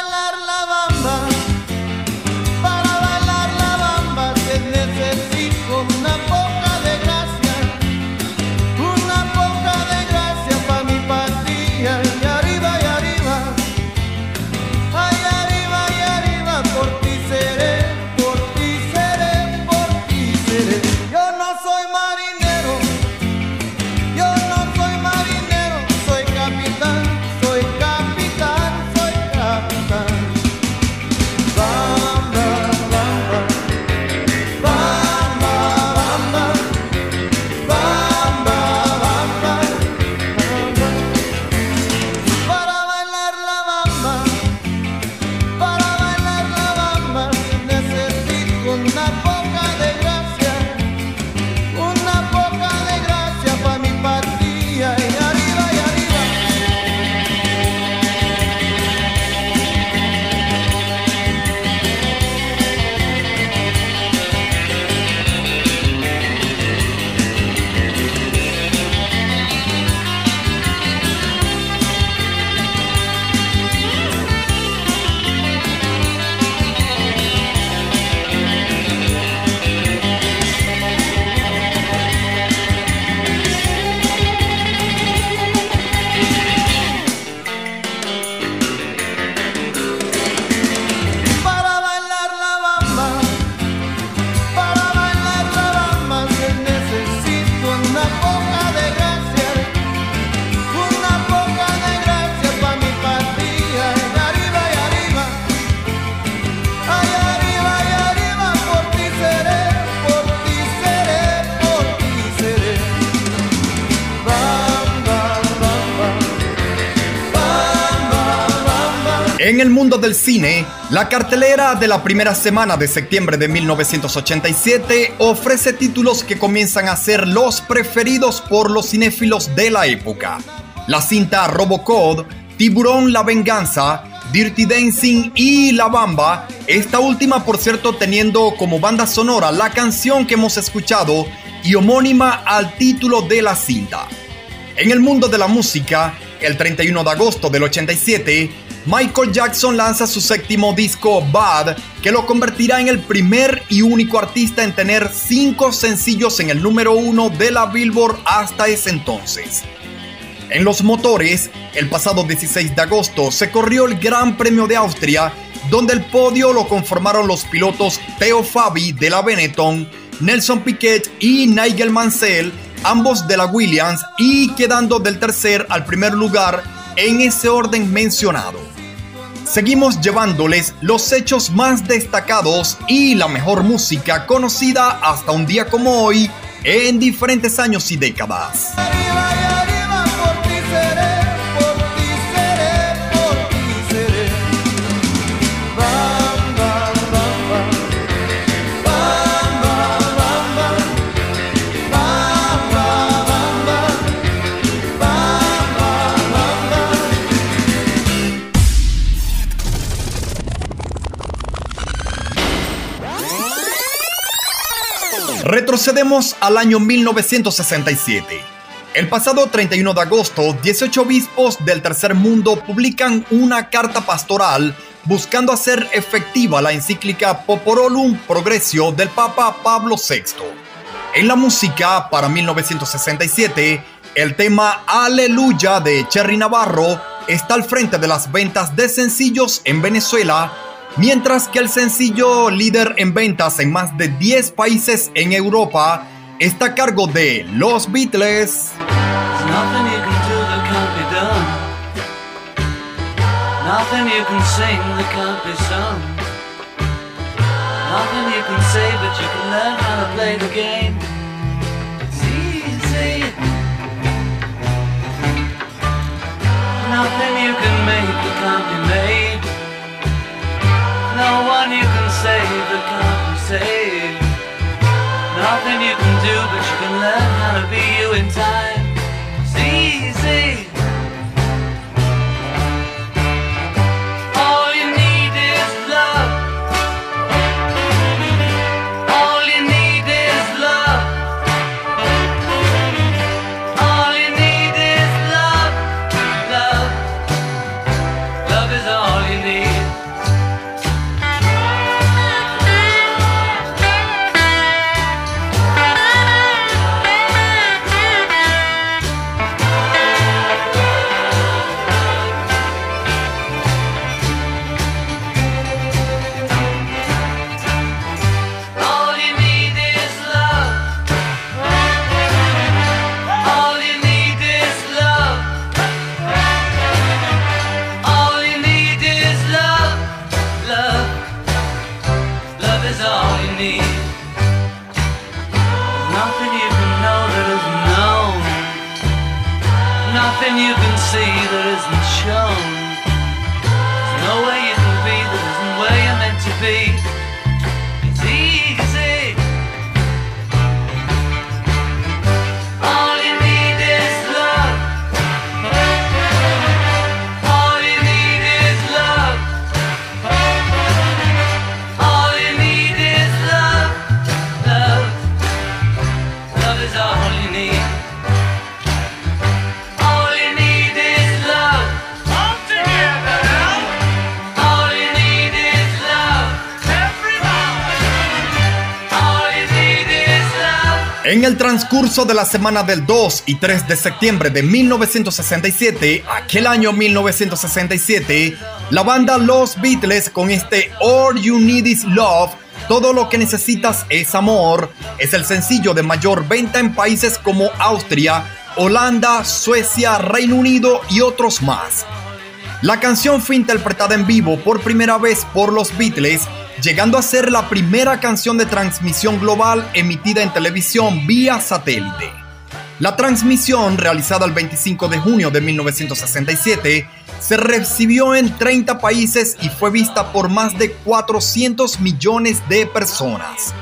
Speaker 12: la
Speaker 4: cartelera de la primera semana de septiembre de 1987 ofrece títulos que comienzan a ser los preferidos por los cinéfilos de la época. La cinta Robocod, Tiburón La Venganza, Dirty Dancing y La Bamba, esta última por cierto teniendo como banda sonora la canción que hemos escuchado y homónima al título de la cinta. En el mundo de la música, el 31 de agosto del 87, Michael Jackson lanza su séptimo disco Bad, que lo convertirá en el primer y único artista en tener cinco sencillos en el número uno de la Billboard hasta ese entonces. En los motores, el pasado 16 de agosto se corrió el Gran Premio de Austria, donde el podio lo conformaron los pilotos Theo Fabi de la Benetton, Nelson Piquet y Nigel Mansell, ambos de la Williams, y quedando del tercer al primer lugar en ese orden mencionado. Seguimos llevándoles los hechos más destacados y la mejor música conocida hasta un día como hoy en diferentes años y décadas. Retrocedemos al año 1967. El pasado 31 de agosto, 18 obispos del tercer mundo publican una carta pastoral buscando hacer efectiva la encíclica Poporolum Progressio del Papa Pablo VI. En la música, para 1967, el tema Aleluya de Cherry Navarro está al frente de las ventas de sencillos en Venezuela, mientras que el sencillo líder en ventas en más de 10 países en Europa está a cargo de Los Beatles.
Speaker 6: Nothing you can make that can't be made.
Speaker 15: No one you can save that can't be saved. Nothing you can do, but you can learn how to be you in time.
Speaker 4: De la semana del 2 y 3 de septiembre de 1967, aquel año 1967, la banda Los Beatles con este All You Need Is Love, todo lo que necesitas es amor, es el sencillo de mayor venta en países como Austria, Holanda, Suecia, Reino Unido y otros más. La canción fue interpretada en vivo por primera vez por los Beatles, llegando a ser la primera canción de transmisión global emitida en televisión vía satélite. La transmisión, realizada el 25 de junio de 1967, se recibió en 30 países y fue vista por más de 400 millones de personas.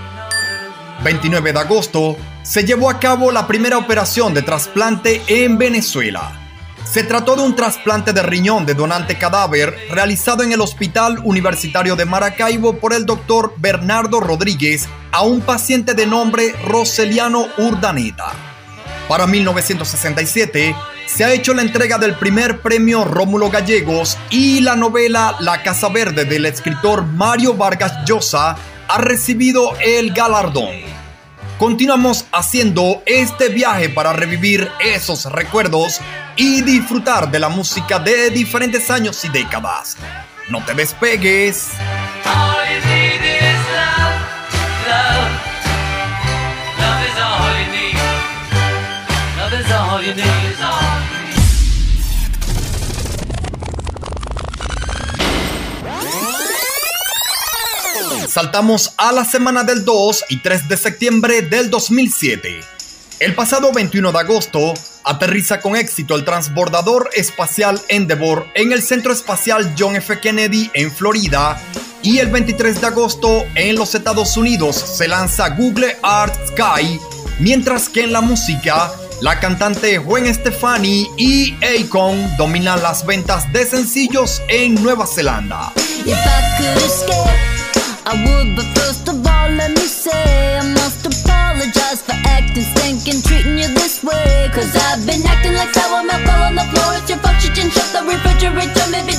Speaker 4: 29 de agosto, se llevó a cabo la primera operación de trasplante en Venezuela. Se trató de un trasplante de riñón de donante cadáver realizado en el Hospital Universitario de Maracaibo por el doctor Bernardo Rodríguez a un paciente de nombre Roseliano Urdaneta. Para 1967 se ha hecho la entrega del primer premio Rómulo Gallegos y la novela La Casa Verde del escritor Mario Vargas Llosa ha recibido el galardón. Continuamos haciendo este viaje para revivir esos recuerdos y disfrutar de la música de diferentes años y décadas. No te despegues. Saltamos a la semana del 2 y 3 de septiembre del 2007. El pasado 21 de agosto aterriza con éxito el transbordador espacial Endeavour en el Centro Espacial John F. Kennedy en Florida y el 23 de agosto en los Estados Unidos se lanza Google Art Sky, mientras que en la música la cantante Gwen Stefani y Akon dominan las ventas de sencillos en Nueva Zelanda.
Speaker 16: I would, but first of all, let me say I must apologize for acting stinking, treating you this way. Cause I've been acting like sour milk all on the floor. It's your fault you didn't shut the refrigerator. Maybe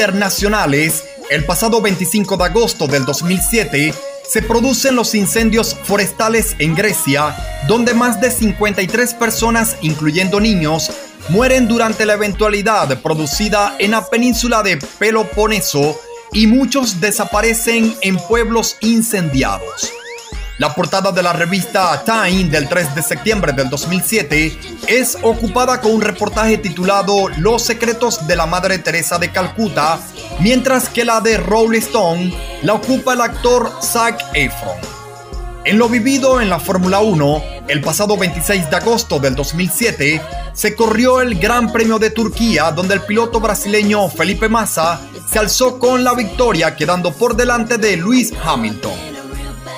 Speaker 4: internacionales, el pasado 25 de agosto del 2007, se producen los incendios forestales en Grecia, donde más de 53 personas, incluyendo niños, mueren durante la eventualidad producida en la península de Peloponeso y muchos desaparecen en pueblos incendiados. La portada de la revista Time del 3 de septiembre del 2007 es ocupada con un reportaje titulado Los secretos de la Madre Teresa de Calcuta, mientras que la de Rolling Stone la ocupa el actor Zac Efron. En lo vivido en la Fórmula 1, el pasado 26 de agosto del 2007, se corrió el Gran Premio de Turquía, donde el piloto brasileño Felipe Massa se alzó con la victoria, quedando por delante de Lewis Hamilton.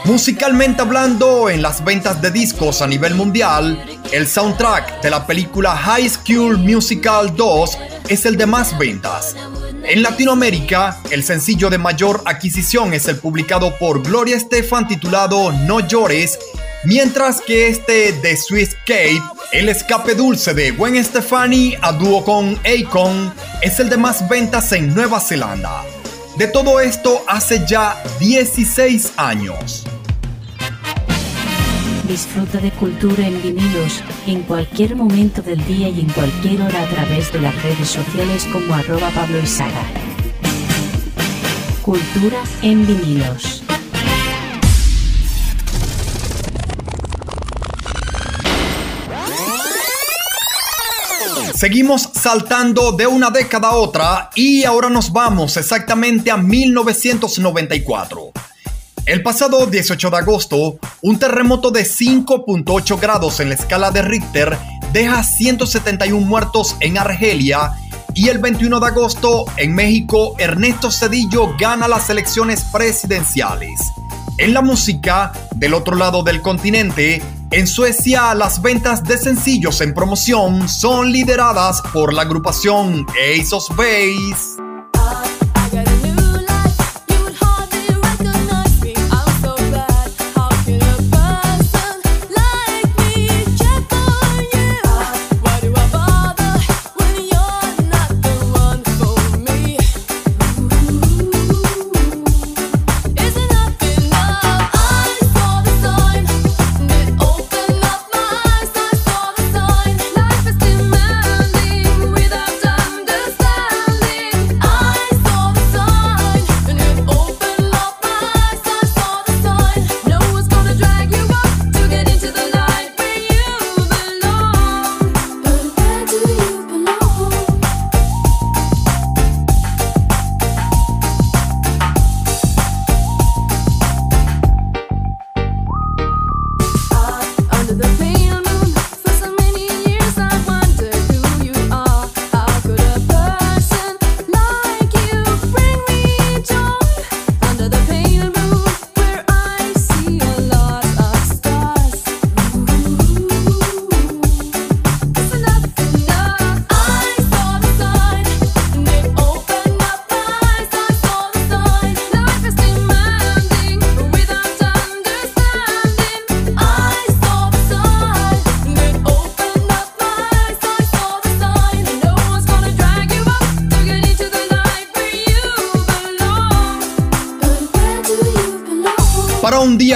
Speaker 4: Musicalmente hablando, en las ventas de discos a nivel mundial, el soundtrack de la película High School Musical 2 es el de más ventas. En Latinoamérica, el sencillo de mayor adquisición es el publicado por Gloria Estefan titulado No llores, mientras que este de Swiss Cape, el escape dulce de Gwen Stefani a dúo con Akon, es el de más ventas en Nueva Zelanda. De todo esto hace ya 16 años.
Speaker 10: Disfruta de cultura en vinilos en cualquier momento del día y en cualquier hora a través de las redes sociales como arroba Pablo Izaga. Cultura en vinilos.
Speaker 4: Seguimos saltando de una década a otra y ahora nos vamos exactamente a 1994. El pasado 18 de agosto, un terremoto de 5.8 grados en la escala de Richter deja 171 muertos en Argelia y el 21 de agosto en México Ernesto Cedillo gana las elecciones presidenciales. En la música, del otro lado del continente, en Suecia las ventas de sencillos en promoción son lideradas por la agrupación Ace Base.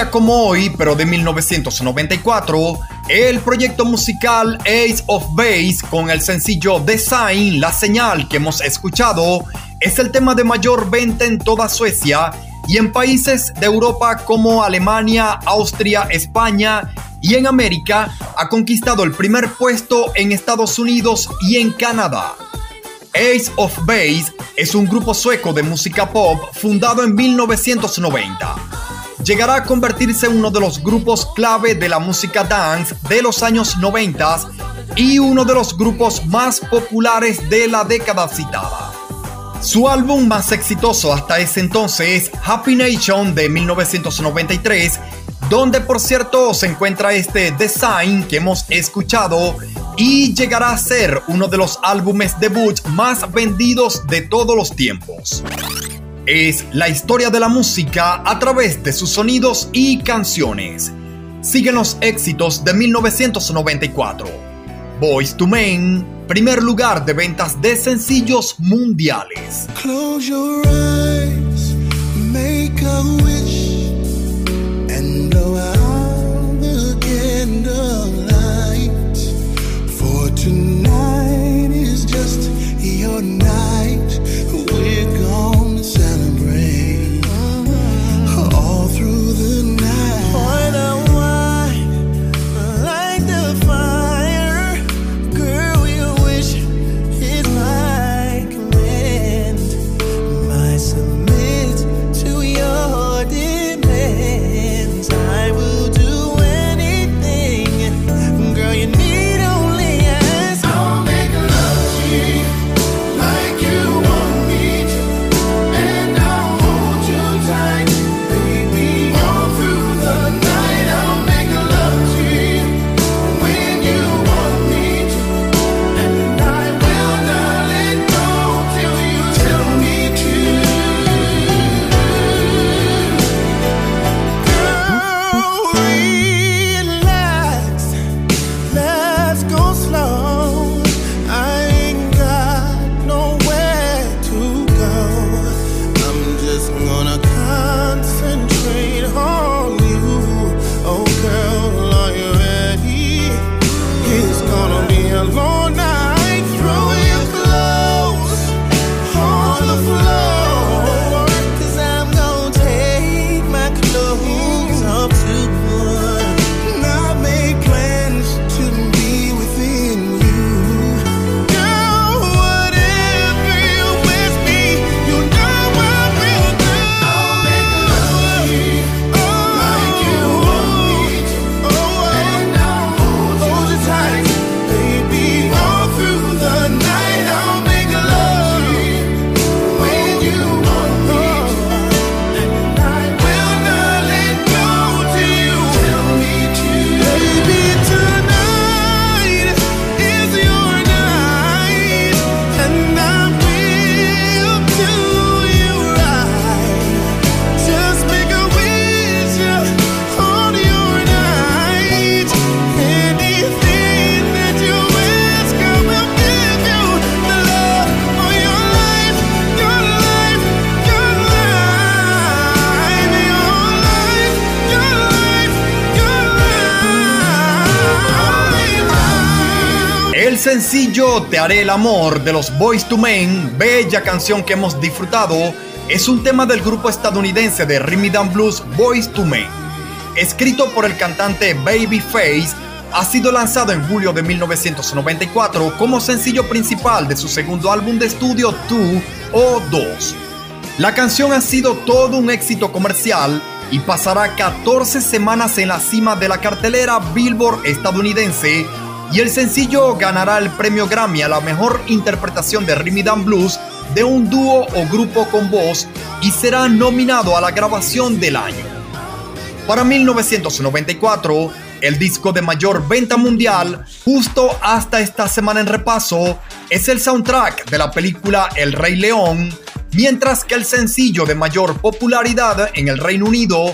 Speaker 4: Como hoy, pero de 1994, el proyecto musical Ace of Base con el sencillo Design, la señal que hemos escuchado, es el tema de mayor venta en toda Suecia y en países de Europa como Alemania, Austria, España y en América ha conquistado el primer puesto en Estados Unidos y en Canadá. Ace of Base es un grupo sueco de música pop fundado en 1990. Llegará a convertirse en uno de los grupos clave de la música dance de los años 90 y uno de los grupos más populares de la década citada. Su álbum más exitoso hasta ese entonces es Happy Nation de 1993, donde por cierto se encuentra este design que hemos escuchado y llegará a ser uno de los álbumes debut más vendidos de todos los tiempos. Es la historia de la música a través de sus sonidos y canciones. Siguen los éxitos de 1994. Boys to Men, primer lugar de ventas de sencillos mundiales.
Speaker 12: Close your eyes, make a wish, and blow out the. For tonight is just your night.
Speaker 4: Sencillo Te haré el amor de los Boys to Men, bella canción que hemos disfrutado, es un tema del grupo estadounidense de Rhythm and Blues Boys to Men. Escrito por el cantante Babyface, ha sido lanzado en julio de 1994 como sencillo principal de su segundo álbum de estudio 2 o 2. La canción ha sido todo un éxito comercial y pasará 14 semanas en la cima de la cartelera Billboard estadounidense y el sencillo ganará el premio Grammy a la mejor interpretación de Rhythm and Blues de un dúo o grupo con voz y será nominado a la grabación del año. Para 1994, el disco de mayor venta mundial, justo hasta esta semana en repaso, es el soundtrack de la película El Rey León, mientras que el sencillo de mayor popularidad en el Reino Unido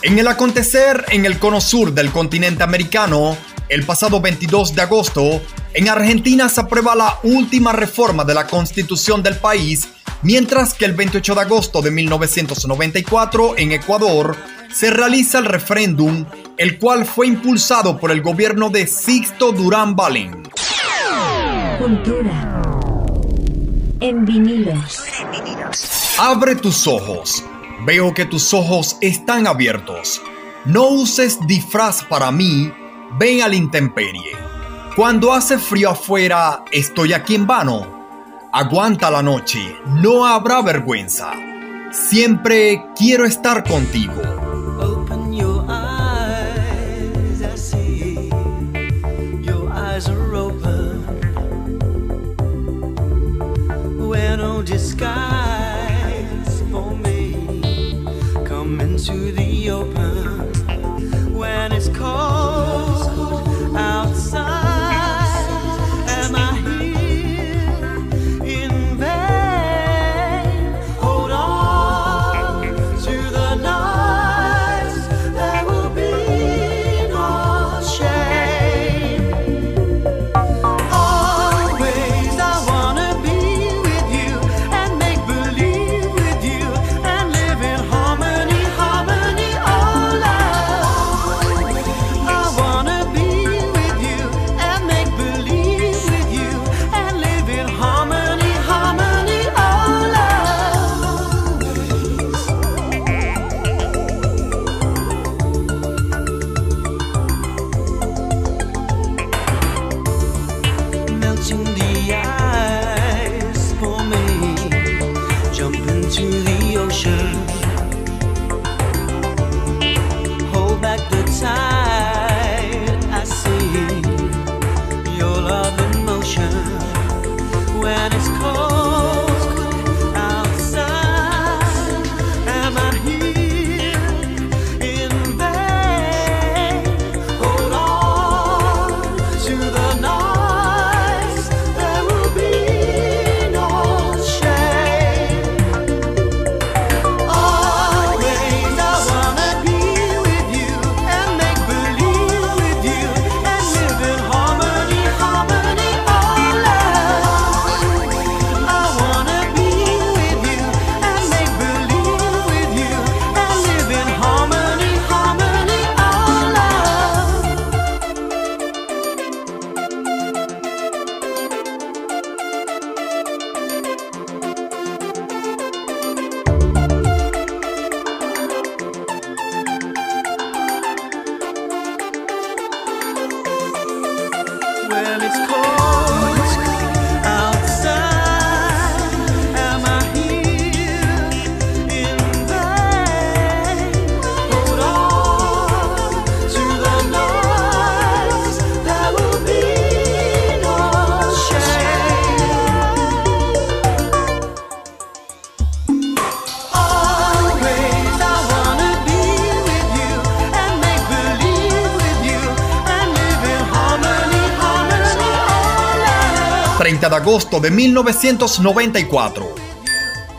Speaker 4: En el acontecer en el cono sur del continente americano, el pasado 22 de agosto, en Argentina se aprueba la última reforma de la constitución del país, mientras que el 28 de agosto de 1994 en Ecuador se realiza el referéndum, el cual fue impulsado por el gobierno de Sixto Durán Balin.
Speaker 10: Cultura en vinilos.
Speaker 4: Abre tus ojos Veo que tus ojos están abiertos. No uses disfraz para mí, ven a la intemperie. Cuando hace frío afuera, estoy aquí en vano. Aguanta la noche, no habrá vergüenza. Siempre quiero estar contigo.
Speaker 9: Disguise. To the open when it's cold outside.
Speaker 4: De 1994.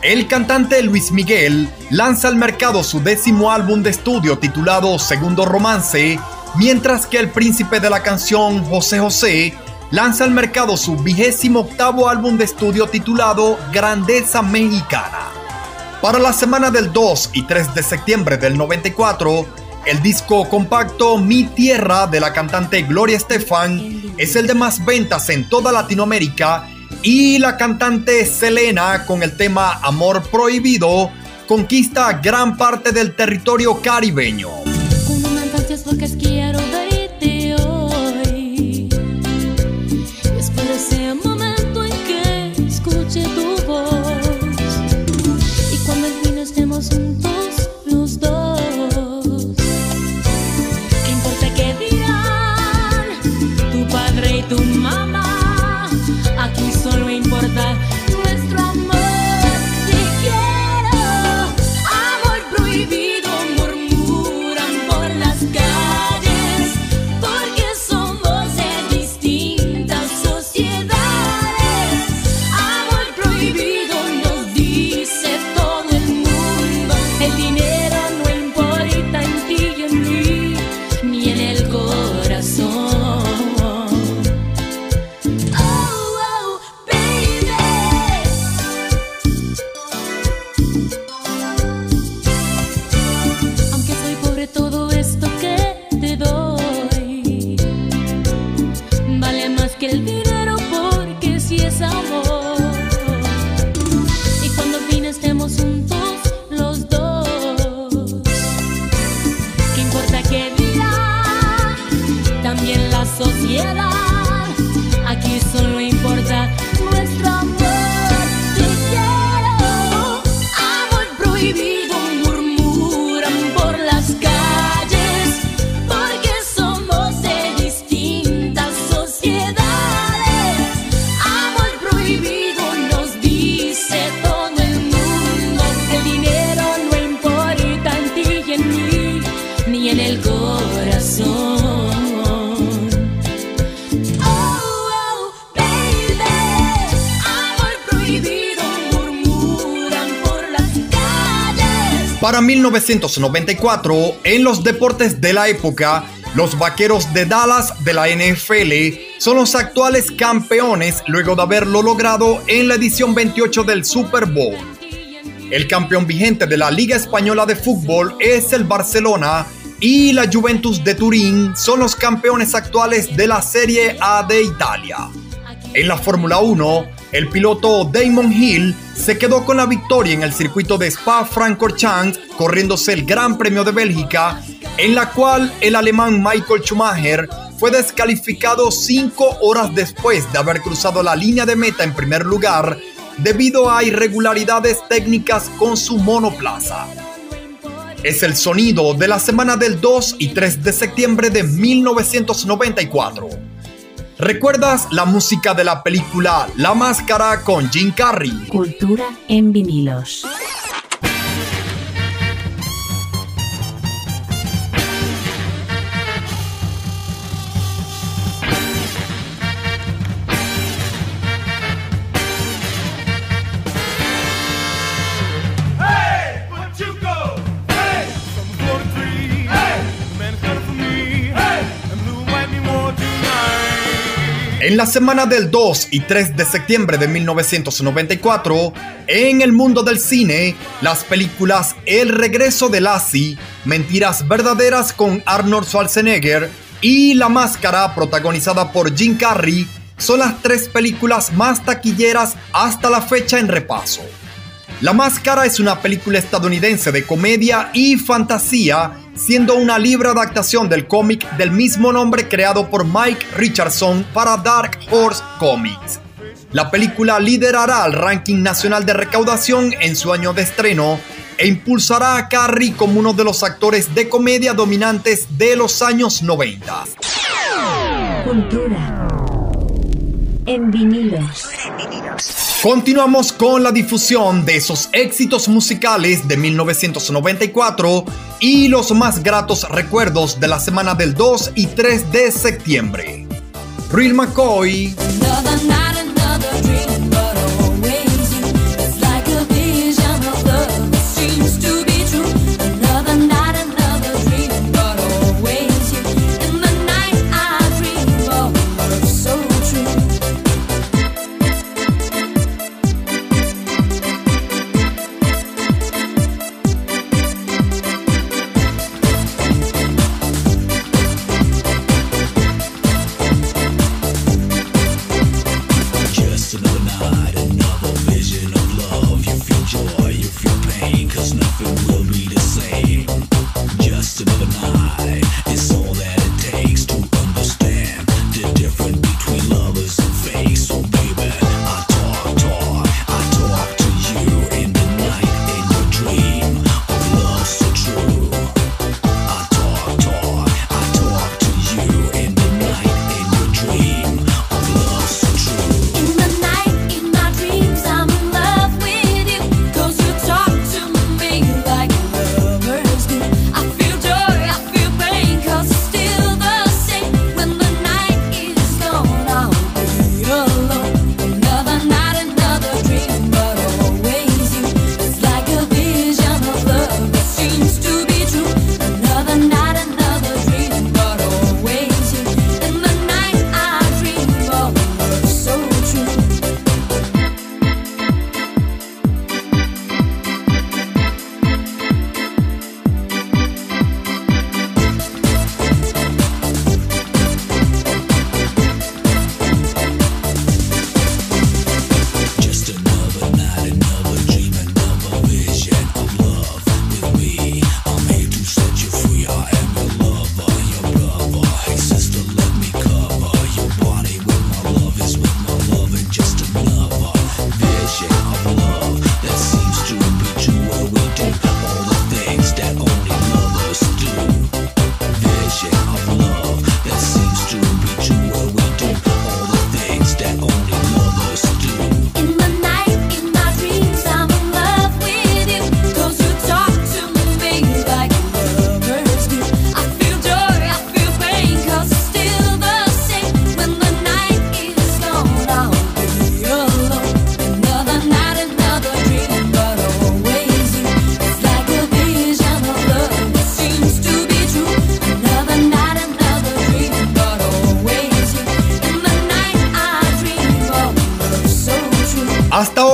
Speaker 4: El cantante Luis Miguel lanza al mercado su décimo álbum de estudio titulado Segundo Romance, mientras que el príncipe de la canción José José lanza al mercado su vigésimo octavo álbum de estudio titulado Grandeza Mexicana. Para la semana del 2 y 3 de septiembre del 94, el disco compacto Mi Tierra de la cantante Gloria Estefan es el de más ventas en toda Latinoamérica y la cantante Selena con el tema Amor Prohibido conquista gran parte del territorio caribeño. 1994, en los deportes de la época, los vaqueros de Dallas de la NFL son los actuales campeones luego de haberlo logrado en la edición 28 del Super Bowl. El campeón vigente de la Liga Española de Fútbol es el Barcelona y la Juventus de Turín son los campeones actuales de la Serie A de Italia. En la Fórmula 1, el piloto Damon Hill se quedó con la victoria en el circuito de Spa-Francorchamps, corriéndose el Gran Premio de Bélgica, en la cual el alemán Michael Schumacher fue descalificado cinco horas después de haber cruzado la línea de meta en primer lugar debido a irregularidades técnicas con su monoplaza. Es el sonido de la semana del 2 y 3 de septiembre de 1994. ¿Recuerdas la música de la película La Máscara con Jim Carrey?
Speaker 10: Cultura en vinilos.
Speaker 4: En la semana del 2 y 3 de septiembre de 1994, en el mundo del cine, las películas El regreso de Lassie, Mentiras verdaderas con Arnold Schwarzenegger y La Máscara, protagonizada por Jim Carrey, son las tres películas más taquilleras hasta la fecha en repaso. La Máscara es una película estadounidense de comedia y fantasía, siendo una libre adaptación del cómic del mismo nombre creado por Mike Richardson para Dark Horse Comics. La película liderará el ranking nacional de recaudación en su año de estreno e impulsará a Carrey como uno de los actores de comedia dominantes de los años 90.
Speaker 10: Cultura en vinilos.
Speaker 4: Continuamos con la difusión de esos éxitos musicales de 1994 y los más gratos recuerdos de la semana del 2 y 3 de septiembre. Real McCoy,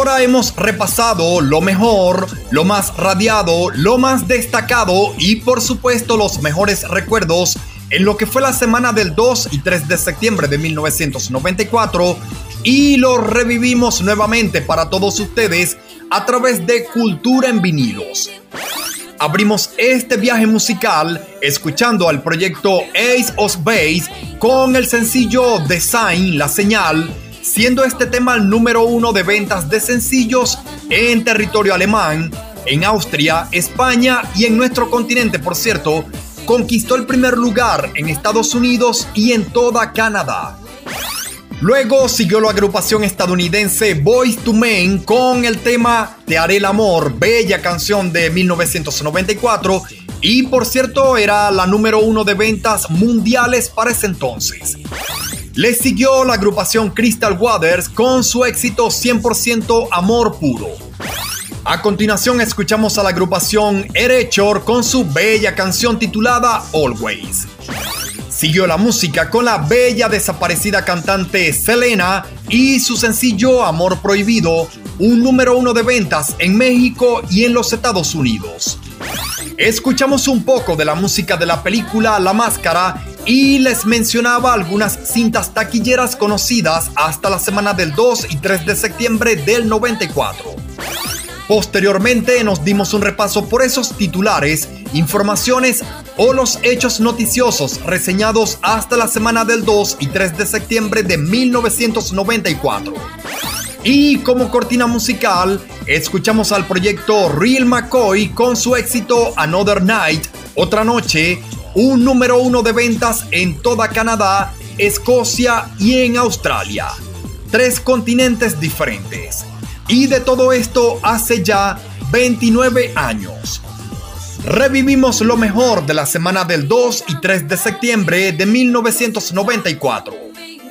Speaker 4: hemos repasado lo mejor, lo más radiado, lo más destacado y por supuesto los mejores recuerdos en lo que fue la semana del 2 y 3 de septiembre de 1994 y lo revivimos nuevamente para todos ustedes a través de Cultura en vinilos. Abrimos este viaje musical escuchando al proyecto Ace of Base con el sencillo Design, la señal, siendo este tema el número uno de ventas de sencillos en territorio alemán, en Austria, España y en nuestro continente, por cierto, conquistó el primer lugar en Estados Unidos y en toda Canadá. Luego siguió la agrupación estadounidense Boys to Men con el tema Te haré el amor, bella canción de 1994 y por cierto era la número uno de ventas mundiales para ese entonces. Le siguió la agrupación Crystal Waters con su éxito 100% Amor Puro. A continuación escuchamos a la agrupación Erechor con su bella canción titulada Always. Siguió la música con la bella desaparecida cantante Selena y su sencillo Amor Prohibido, un número uno de ventas en México y en los Estados Unidos. Escuchamos un poco de la música de la película La Máscara y les mencionaba algunas cintas taquilleras conocidas hasta la semana del 2 y 3 de septiembre del 94. Posteriormente nos dimos un repaso por esos titulares, informaciones o los hechos noticiosos reseñados hasta la semana del 2 y 3 de septiembre de 1994. Y como cortina musical, escuchamos al proyecto Real McCoy con su éxito Another Night, Otra Noche, un número uno de ventas en toda Canadá, Escocia y en Australia. Tres continentes diferentes. Y de todo esto hace ya 29 años. Revivimos lo mejor de la semana del 2 y 3 de septiembre de 1994.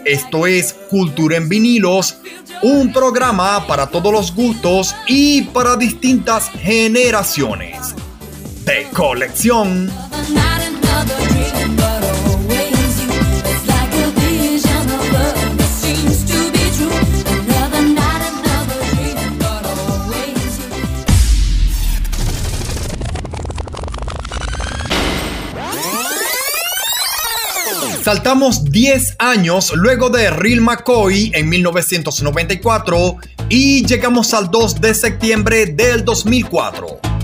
Speaker 4: Esto es Cultura en vinilos, un programa para todos los gustos y para distintas generaciones. De colección. Saltamos 10 años luego de Real McCoy en 1994 y llegamos al 2 de septiembre del 2004.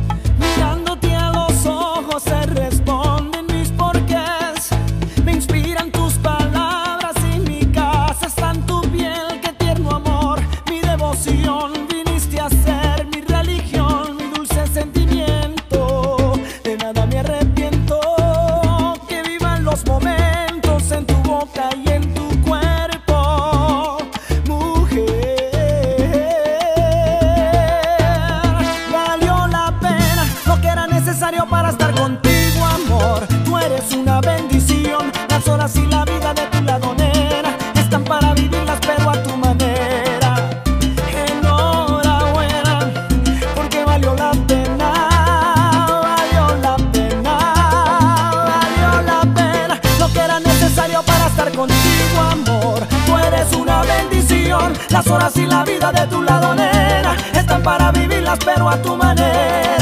Speaker 12: Las horas y la vida de tu lado, nena, están para vivirlas, pero a tu manera.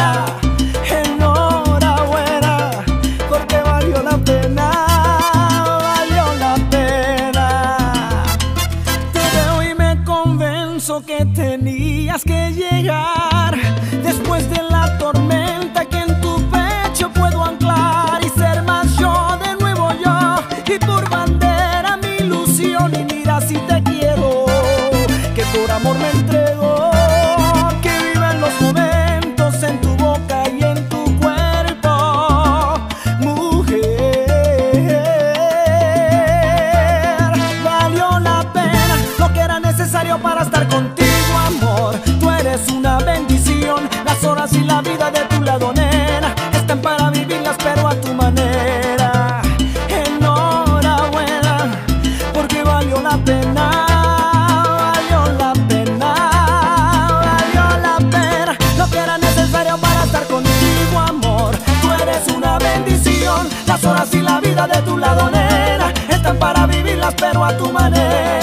Speaker 12: Pero a tu manera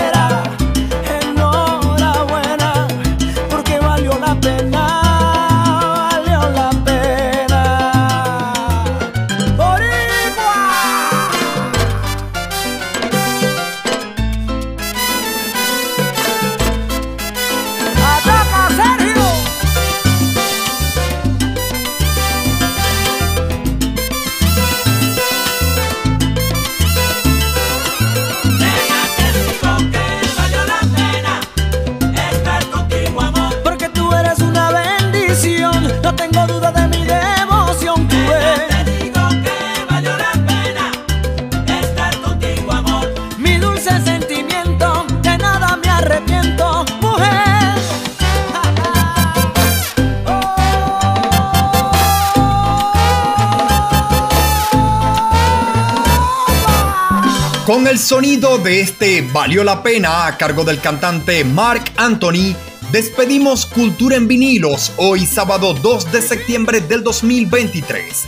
Speaker 4: sonido de este Valió la pena a cargo del cantante Mark Anthony, despedimos Cultura en vinilos hoy sábado 2 de septiembre del 2023.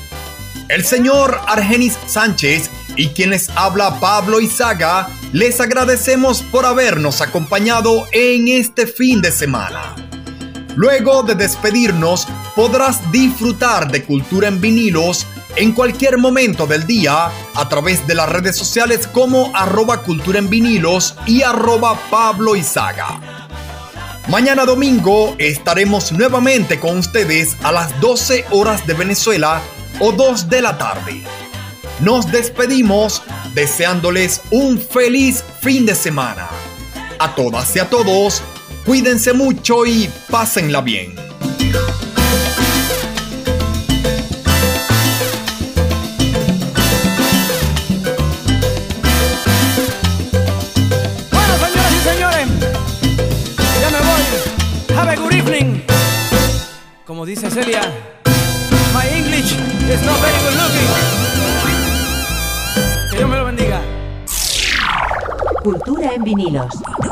Speaker 4: El señor Argenis Sánchez y quienes habla Pablo Izaga, les agradecemos por habernos acompañado en este fin de semana. Luego de despedirnos, podrás disfrutar de Cultura en vinilos en cualquier momento del día a través de las redes sociales como arroba cultura en vinilos y arroba Pablo. Mañana domingo estaremos nuevamente con ustedes a las 12 horas de Venezuela o 2 de la tarde. Nos despedimos deseándoles un feliz fin de semana. A todas y a todos, cuídense mucho y pásenla bien.
Speaker 3: Que